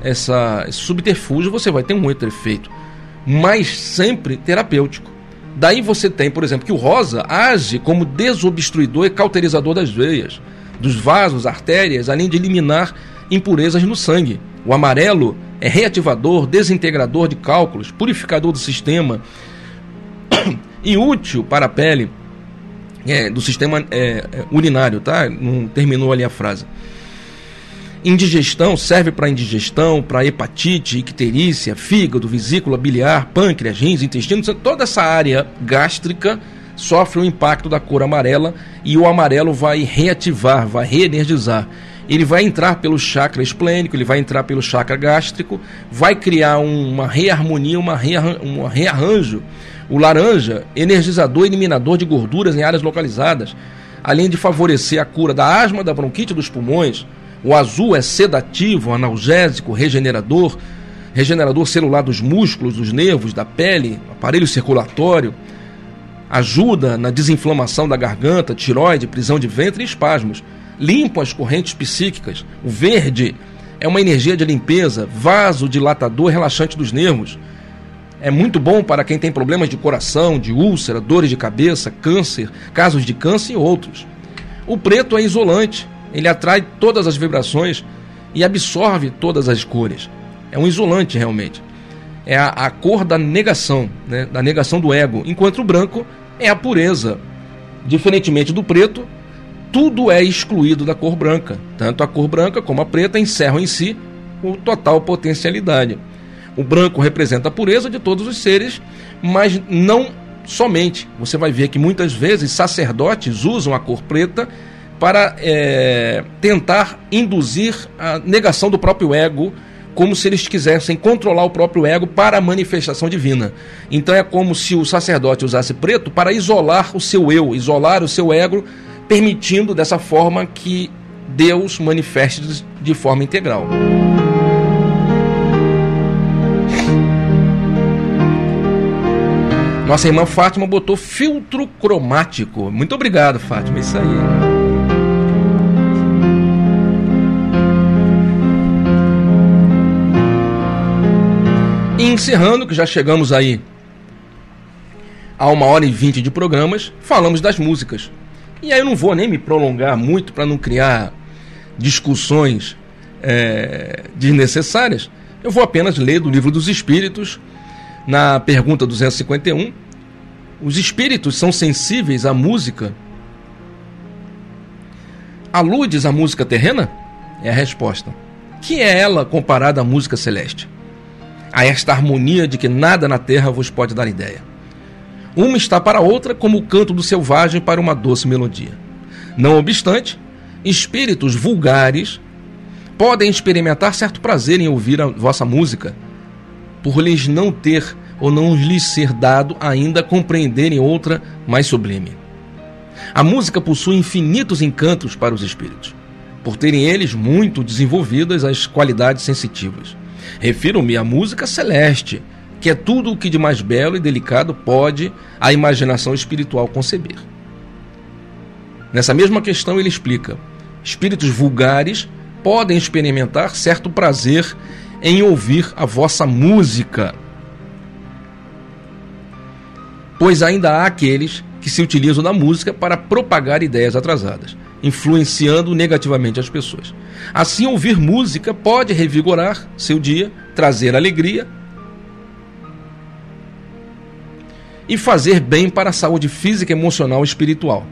essa esse subterfúgio, você vai ter um outro efeito mas sempre terapêutico. Daí você tem, por exemplo, que o rosa age como desobstruidor e cauterizador das veias, dos vasos, artérias, além de eliminar impurezas no sangue. O amarelo é reativador, desintegrador de cálculos, purificador do sistema e útil para a pele é, do sistema é, é urinário, tá? Não terminou ali a frase. Indigestão serve para indigestão, para hepatite, icterícia, fígado, vesícula biliar, pâncreas, rins, intestino, toda essa área gástrica sofre o impacto da cor amarela e o amarelo vai reativar, vai reenergizar. Ele vai entrar pelo chakra esplênico, ele vai entrar pelo chakra gástrico, vai criar uma reharmonia, uma rearran um rearranjo. O laranja, energizador eliminador de gorduras em áreas localizadas, além de favorecer a cura da asma, da bronquite dos pulmões, o azul é sedativo, analgésico, regenerador, regenerador celular dos músculos, dos nervos, da pele, aparelho circulatório. Ajuda na desinflamação da garganta, tiroide, prisão de ventre e espasmos. Limpa as correntes psíquicas. O verde é uma energia de limpeza, vasodilatador relaxante dos nervos. É muito bom para quem tem problemas de coração, de úlcera, dores de cabeça, câncer, casos de câncer e outros. O preto é isolante, ele atrai todas as vibrações e absorve todas as cores. É um isolante realmente. É a, a cor da negação, né? da negação do ego, enquanto o branco é a pureza. Diferentemente do preto, tudo é excluído da cor branca. Tanto a cor branca como a preta encerram em si o total potencialidade. O branco representa a pureza de todos os seres, mas não somente. Você vai ver que muitas vezes sacerdotes usam a cor preta para é, tentar induzir a negação do próprio ego, como se eles quisessem controlar o próprio ego para a manifestação divina. Então é como se o sacerdote usasse preto para isolar o seu eu, isolar o seu ego, permitindo dessa forma que Deus manifeste de forma integral. Nossa irmã Fátima botou filtro cromático. Muito obrigado, Fátima. Isso aí. E encerrando, que já chegamos aí a uma hora e vinte de programas, falamos das músicas. E aí eu não vou nem me prolongar muito para não criar discussões é, desnecessárias. Eu vou apenas ler do livro dos Espíritos, na pergunta 251, os espíritos são sensíveis à música? Aludes à música terrena? É a resposta. Que é ela comparada à música celeste? A esta harmonia de que nada na terra vos pode dar ideia. Uma está para a outra como o canto do selvagem para uma doce melodia. Não obstante, espíritos vulgares podem experimentar certo prazer em ouvir a vossa música, por lhes não ter ou não lhes ser dado ainda compreenderem outra mais sublime. A música possui infinitos encantos para os espíritos, por terem eles muito desenvolvidas as qualidades sensitivas. Refiro-me à música celeste, que é tudo o que de mais belo e delicado pode a imaginação espiritual conceber. Nessa mesma questão, ele explica: espíritos vulgares podem experimentar certo prazer em ouvir a vossa música, pois ainda há aqueles que se utilizam da música para propagar ideias atrasadas, influenciando negativamente as pessoas. Assim, ouvir música pode revigorar seu dia, trazer alegria e fazer bem para a saúde física, emocional e espiritual.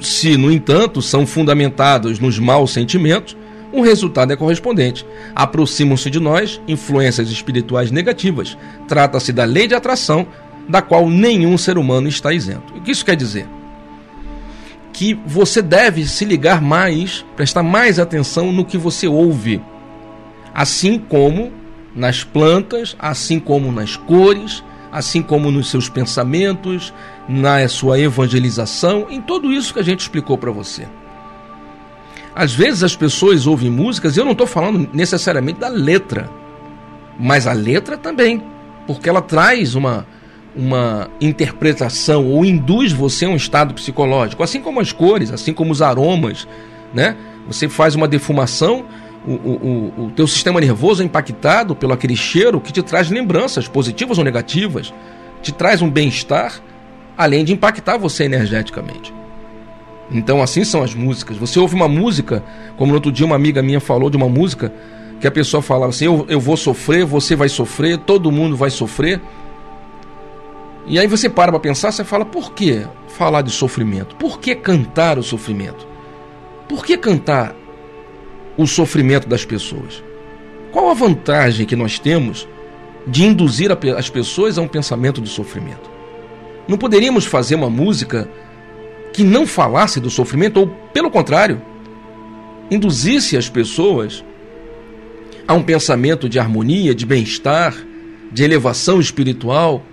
Se, no entanto, são fundamentados nos maus sentimentos, o resultado é correspondente. Aproximam-se de nós influências espirituais negativas. Trata-se da lei de atração, da qual nenhum ser humano está isento. O que isso quer dizer? Que você deve se ligar mais, prestar mais atenção no que você ouve. Assim como nas plantas, assim como nas cores, assim como nos seus pensamentos, na sua evangelização, em tudo isso que a gente explicou para você. Às vezes as pessoas ouvem músicas, eu não estou falando necessariamente da letra, mas a letra também, porque ela traz uma, uma interpretação ou induz você a um estado psicológico, assim como as cores, assim como os aromas, né? Você faz uma defumação, o, o, o teu sistema nervoso é impactado pelo aquele cheiro que te traz lembranças positivas ou negativas, te traz um bem-estar, além de impactar você energeticamente. Então assim são as músicas. Você ouve uma música, como no outro dia uma amiga minha falou de uma música que a pessoa falava assim: eu, eu vou sofrer, você vai sofrer, todo mundo vai sofrer. E aí você para para pensar, você fala: por que falar de sofrimento? Por que cantar o sofrimento? Por que cantar o sofrimento das pessoas? Qual a vantagem que nós temos de induzir as pessoas a um pensamento de sofrimento? Não poderíamos fazer uma música que não falasse do sofrimento, ou pelo contrário, induzisse as pessoas a um pensamento de harmonia, de bem-estar, de elevação espiritual.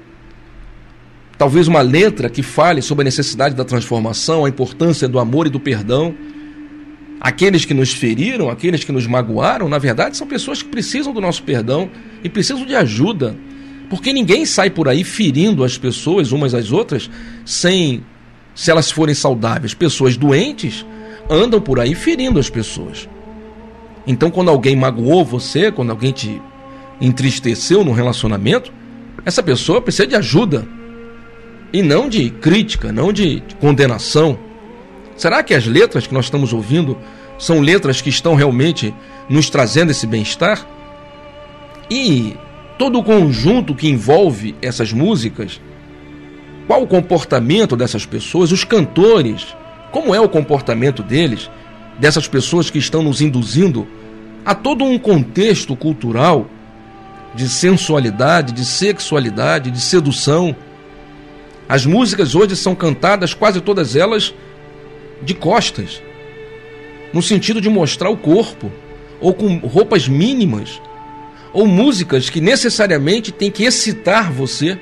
Talvez uma letra que fale sobre a necessidade da transformação, a importância do amor e do perdão. Aqueles que nos feriram, aqueles que nos magoaram, na verdade, são pessoas que precisam do nosso perdão e precisam de ajuda. Porque ninguém sai por aí ferindo as pessoas umas às outras sem se elas forem saudáveis. Pessoas doentes andam por aí ferindo as pessoas. Então, quando alguém magoou você, quando alguém te entristeceu no relacionamento, essa pessoa precisa de ajuda e não de crítica, não de condenação. Será que as letras que nós estamos ouvindo são letras que estão realmente nos trazendo esse bem-estar? E todo o conjunto que envolve essas músicas qual o comportamento dessas pessoas, os cantores, como é o comportamento deles, dessas pessoas que estão nos induzindo a todo um contexto cultural de sensualidade, de sexualidade, de sedução. As músicas hoje são cantadas, quase todas elas, de costas, no sentido de mostrar o corpo, ou com roupas mínimas, ou músicas que necessariamente têm que excitar você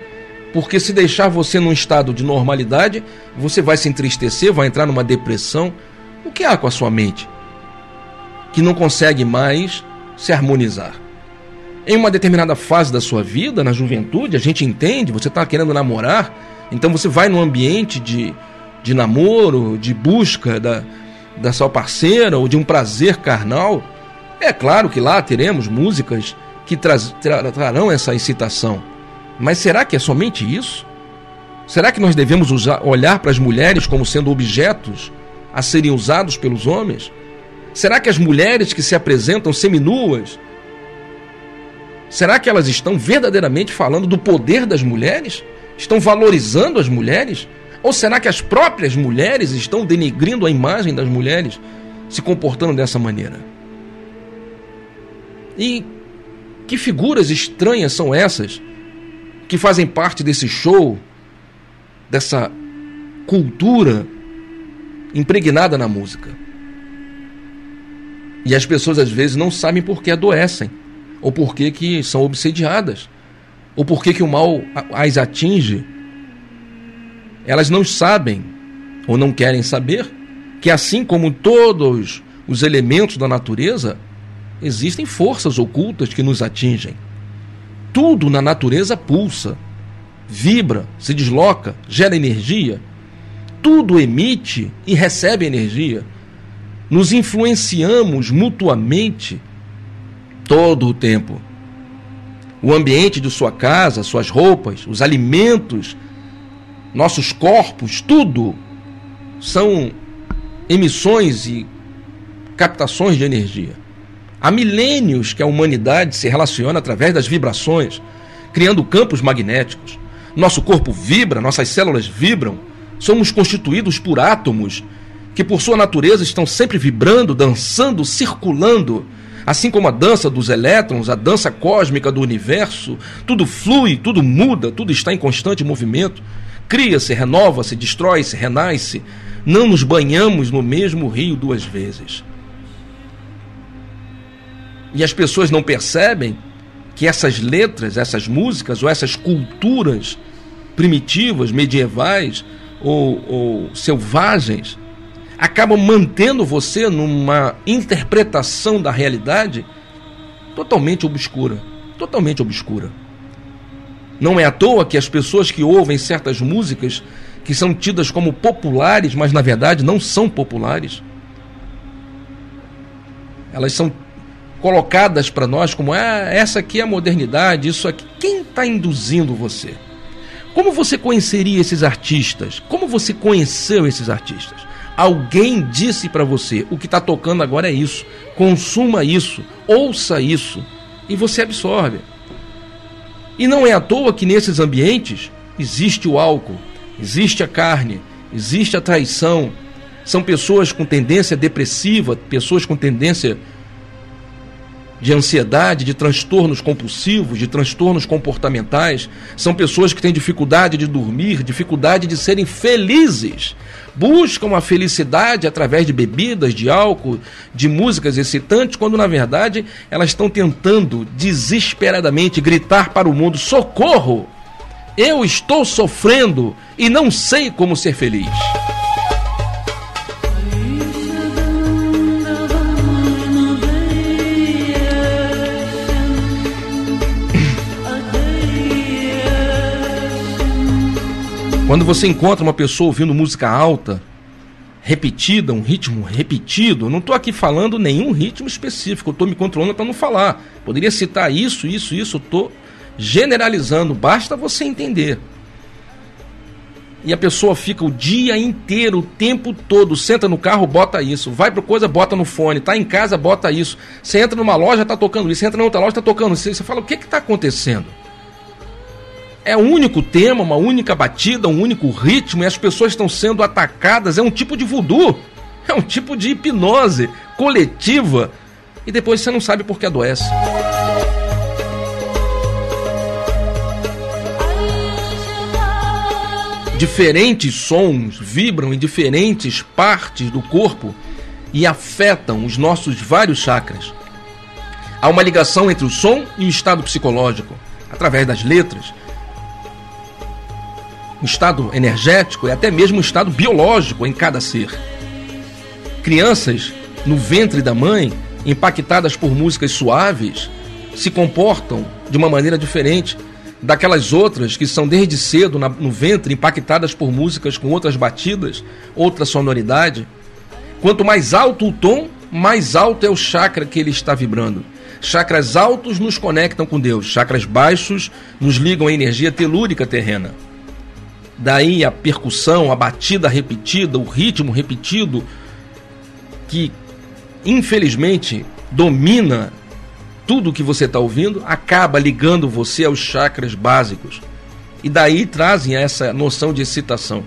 Porque se deixar você num estado de normalidade, você vai se entristecer, vai entrar numa depressão. O que há com a sua mente? Que não consegue mais se harmonizar. Em uma determinada fase da sua vida, na juventude, a gente entende, você está querendo namorar, então você vai num ambiente de, de namoro, de busca da, da sua parceira ou de um prazer carnal. É claro que lá teremos músicas que traz, trarão essa excitação. Mas será que é somente isso? Será que nós devemos usar, olhar para as mulheres como sendo objetos a serem usados pelos homens? Será que as mulheres que se apresentam seminuas, será que elas estão verdadeiramente falando do poder das mulheres? Estão valorizando as mulheres? Ou será que as próprias mulheres estão denegrindo a imagem das mulheres, se comportando dessa maneira? E que figuras estranhas são essas que fazem parte desse show, dessa cultura impregnada na música. E as pessoas às vezes não sabem por que adoecem, ou por que, que são obsediadas, ou por que, que o mal as atinge. Elas não sabem, ou não querem saber, que assim como todos os elementos da natureza, existem forças ocultas que nos atingem. Tudo na natureza pulsa, vibra, se desloca, gera energia. Tudo emite e recebe energia. Nos influenciamos mutuamente todo o tempo. O ambiente de sua casa, suas roupas, os alimentos, nossos corpos, tudo são emissões e captações de energia. Há milênios que a humanidade se relaciona através das vibrações, criando campos magnéticos. Nosso corpo vibra, nossas células vibram. Somos constituídos por átomos que, por sua natureza, estão sempre vibrando, dançando, circulando. Assim como a dança dos elétrons, a dança cósmica do universo, tudo flui, tudo muda, tudo está em constante movimento. Cria-se, renova-se, destrói-se, renasce. Não nos banhamos no mesmo rio duas vezes. E as pessoas não percebem que essas letras, essas músicas ou essas culturas primitivas, medievais ou, ou selvagens acabam mantendo você numa interpretação da realidade totalmente obscura. Totalmente obscura. Não é à toa que as pessoas que ouvem certas músicas que são tidas como populares, mas na verdade não são populares, elas são colocadas para nós como ah, essa aqui é a modernidade, isso aqui. Quem está induzindo você? Como você conheceria esses artistas? Como você conheceu esses artistas? Alguém disse para você: o que está tocando agora é isso, consuma isso, ouça isso, e você absorve. E não é à toa que nesses ambientes existe o álcool, existe a carne, existe a traição. São pessoas com tendência depressiva, pessoas com tendência de ansiedade, de transtornos compulsivos, de transtornos comportamentais, são pessoas que têm dificuldade de dormir, dificuldade de serem felizes. Buscam a felicidade através de bebidas, de álcool, de músicas excitantes, quando na verdade elas estão tentando desesperadamente gritar para o mundo: socorro! Eu estou sofrendo e não sei como ser feliz. Quando você encontra uma pessoa ouvindo música alta, repetida, um ritmo repetido, não estou aqui falando nenhum ritmo específico, estou me controlando para não falar. Poderia citar isso, isso, isso, estou generalizando, basta você entender. E a pessoa fica o dia inteiro, o tempo todo, senta no carro, bota isso, vai para coisa, bota no fone, tá em casa, bota isso. Você entra numa loja, tá tocando isso, você entra na outra loja, tá tocando isso. Você fala, o que que tá acontecendo? É um único tema, uma única batida, um único ritmo e as pessoas estão sendo atacadas. É um tipo de voodoo, é um tipo de hipnose coletiva e depois você não sabe por que adoece. Diferentes sons vibram em diferentes partes do corpo e afetam os nossos vários chakras. Há uma ligação entre o som e o estado psicológico, através das letras, um estado energético e até mesmo um estado biológico em cada ser. Crianças no ventre da mãe, impactadas por músicas suaves, se comportam de uma maneira diferente daquelas outras que são desde cedo no ventre impactadas por músicas com outras batidas, outra sonoridade. Quanto mais alto o tom, mais alto é o chakra que ele está vibrando. Chakras altos nos conectam com Deus, chakras baixos nos ligam à energia telúrica terrena. Daí a percussão, a batida repetida, o ritmo repetido, que infelizmente domina tudo que você está ouvindo, acaba ligando você aos chakras básicos. E daí trazem essa noção de excitação.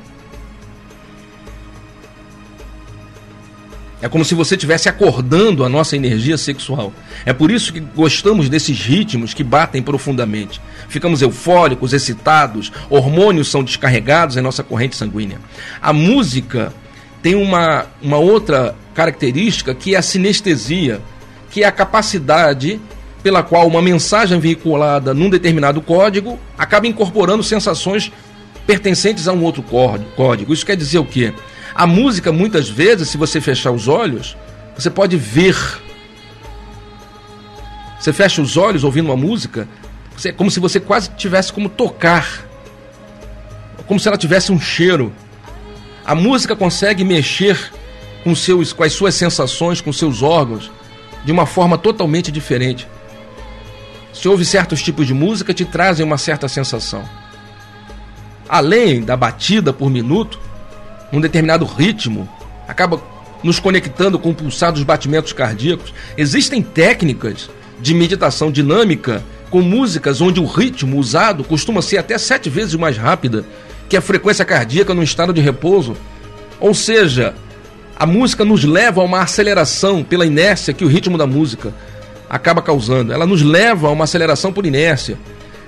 É como se você estivesse acordando a nossa energia sexual. É por isso que gostamos desses ritmos que batem profundamente. Ficamos eufóricos, excitados, hormônios são descarregados em nossa corrente sanguínea. A música tem uma, uma outra característica que é a sinestesia, que é a capacidade pela qual uma mensagem veiculada num determinado código acaba incorporando sensações pertencentes a um outro código. Isso quer dizer o quê? A música, muitas vezes, se você fechar os olhos, você pode ver. Você fecha os olhos ouvindo uma música, é como se você quase tivesse como tocar. Como se ela tivesse um cheiro. A música consegue mexer com, seus, com as suas sensações, com seus órgãos, de uma forma totalmente diferente. Se ouve certos tipos de música, te trazem uma certa sensação. Além da batida por minuto, um determinado ritmo, acaba nos conectando com o pulsar dos batimentos cardíacos. Existem técnicas de meditação dinâmica com músicas onde o ritmo usado costuma ser até sete vezes mais rápida que a frequência cardíaca no estado de repouso. Ou seja, a música nos leva a uma aceleração pela inércia que o ritmo da música acaba causando. Ela nos leva a uma aceleração por inércia,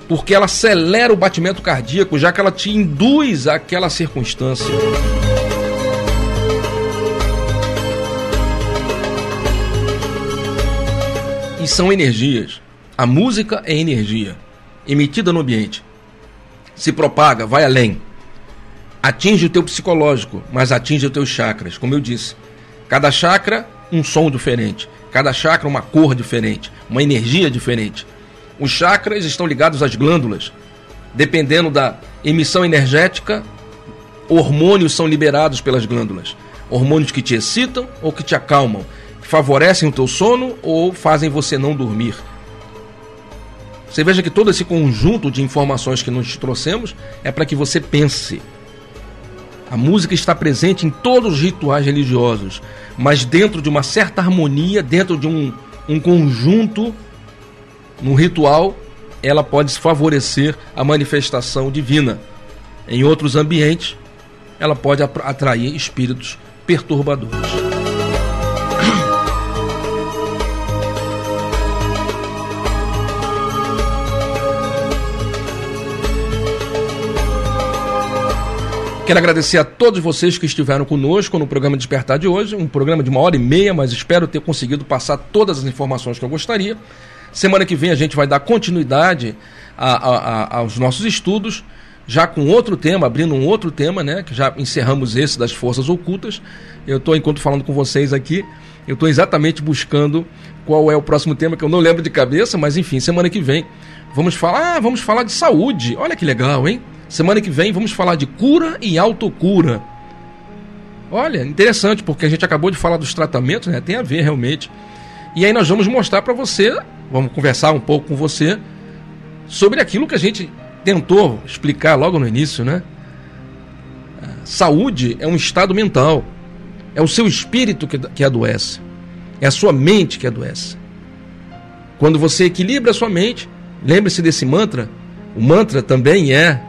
porque ela acelera o batimento cardíaco, já que ela te induz àquela circunstância. E são energias. A música é energia emitida no ambiente. Se propaga, vai além. Atinge o teu psicológico, mas atinge os teus chakras, como eu disse. Cada chakra um som diferente, cada chakra uma cor diferente, uma energia diferente. Os chakras estão ligados às glândulas. Dependendo da emissão energética, hormônios são liberados pelas glândulas. Hormônios que te excitam ou que te acalmam, favorecem o teu sono ou fazem você não dormir. Você veja que todo esse conjunto de informações que nós te trouxemos é para que você pense. A música está presente em todos os rituais religiosos, mas dentro de uma certa harmonia, dentro de um, um conjunto, no ritual, ela pode favorecer a manifestação divina. Em outros ambientes, ela pode atrair espíritos perturbadores. Quero agradecer a todos vocês que estiveram conosco no programa Despertar de hoje, um programa de uma hora e meia, mas espero ter conseguido passar todas as informações que eu gostaria. Semana que vem a gente vai dar continuidade a, a, a, aos nossos estudos, já com outro tema, abrindo um outro tema, né? Que já encerramos esse das forças ocultas. Eu estou, enquanto falando com vocês aqui, eu estou exatamente buscando qual é o próximo tema que eu não lembro de cabeça, mas enfim, semana que vem vamos falar, ah, vamos falar de saúde. Olha que legal, hein? Semana que vem vamos falar de cura e autocura. Olha, interessante, porque a gente acabou de falar dos tratamentos, né? Tem a ver realmente. E aí nós vamos mostrar para você, vamos conversar um pouco com você sobre aquilo que a gente tentou explicar logo no início, né? Saúde é um estado mental. É o seu espírito que, que adoece. É a sua mente que adoece. Quando você equilibra a sua mente, lembre-se desse mantra. O mantra também é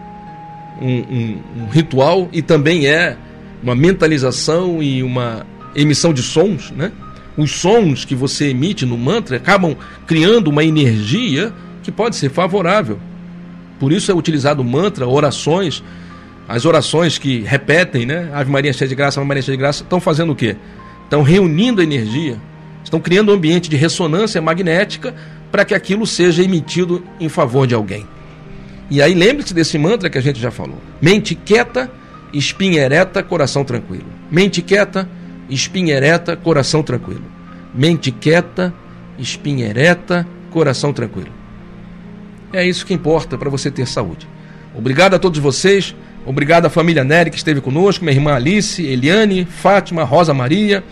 um, um, um ritual e também é uma mentalização e uma emissão de sons, né? Os sons que você emite no mantra acabam criando uma energia que pode ser favorável. Por isso é utilizado mantra, orações, as orações que repetem, né? Ave Maria cheia de graça, Ave Maria cheia de graça, estão fazendo o quê? Estão reunindo energia, estão criando um ambiente de ressonância magnética para que aquilo seja emitido em favor de alguém. E aí lembre-se desse mantra que a gente já falou. Mente quieta, espinha ereta, coração tranquilo. Mente quieta, espinha ereta, coração tranquilo. Mente quieta, espinha ereta, coração tranquilo. É isso que importa para você ter saúde. Obrigado a todos vocês. Obrigado à família Nery que esteve conosco, minha irmã Alice, Eliane, Fátima, Rosa Maria,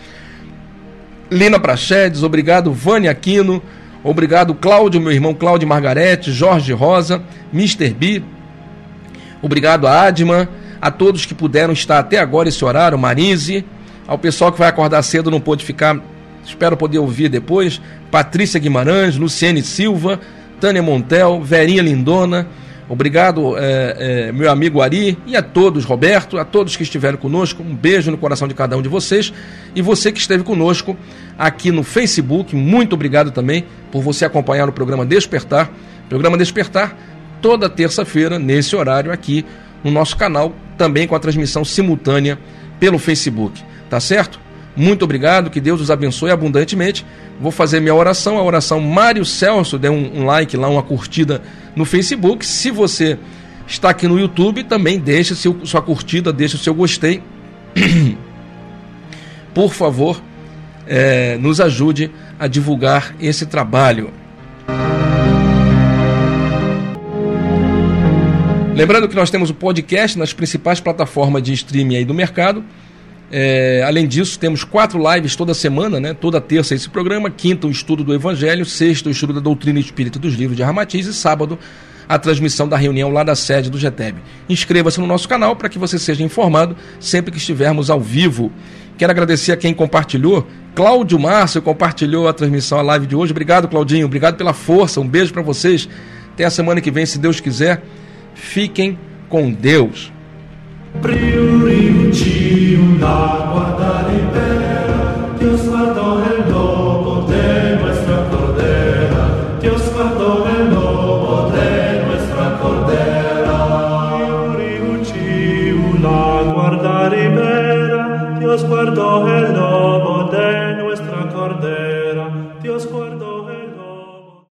Lina Prachedes, obrigado Vânia Aquino, obrigado Cláudio, meu irmão Cláudio Margarete, Jorge Rosa, Mr. B, obrigado a Adma, a todos que puderam estar até agora esse horário, Marise, ao pessoal que vai acordar cedo não pôde ficar, espero poder ouvir depois, Patrícia Guimarães, Luciene Silva, Tânia Montel, Verinha Lindona, Obrigado, é, é, meu amigo Ari, e a todos, Roberto, a todos que estiveram conosco. Um beijo no coração de cada um de vocês. E você que esteve conosco aqui no Facebook, muito obrigado também por você acompanhar o programa Despertar. Programa Despertar, toda terça-feira, nesse horário aqui no nosso canal, também com a transmissão simultânea pelo Facebook. Tá certo? Muito obrigado, que Deus os abençoe abundantemente. Vou fazer minha oração, a oração Mário Celso, dê um, um like lá, uma curtida no Facebook. Se você está aqui no YouTube, também deixe seu, sua curtida, deixe o seu gostei. Por favor, é, nos ajude a divulgar esse trabalho. Lembrando que nós temos o podcast nas principais plataformas de streaming aí do mercado. É, além disso, temos quatro lives toda semana, né? toda terça esse programa, quinta o estudo do Evangelho, sexta o estudo da doutrina espírita dos livros de Ramatiz e sábado a transmissão da reunião lá da sede do GETEB. Inscreva-se no nosso canal para que você seja informado sempre que estivermos ao vivo. Quero agradecer a quem compartilhou. Cláudio Márcio compartilhou a transmissão, a live de hoje. Obrigado, Claudinho. Obrigado pela força. Um beijo para vocês. Até a semana que vem, se Deus quiser. Fiquem com Deus. Priority una guarda libera,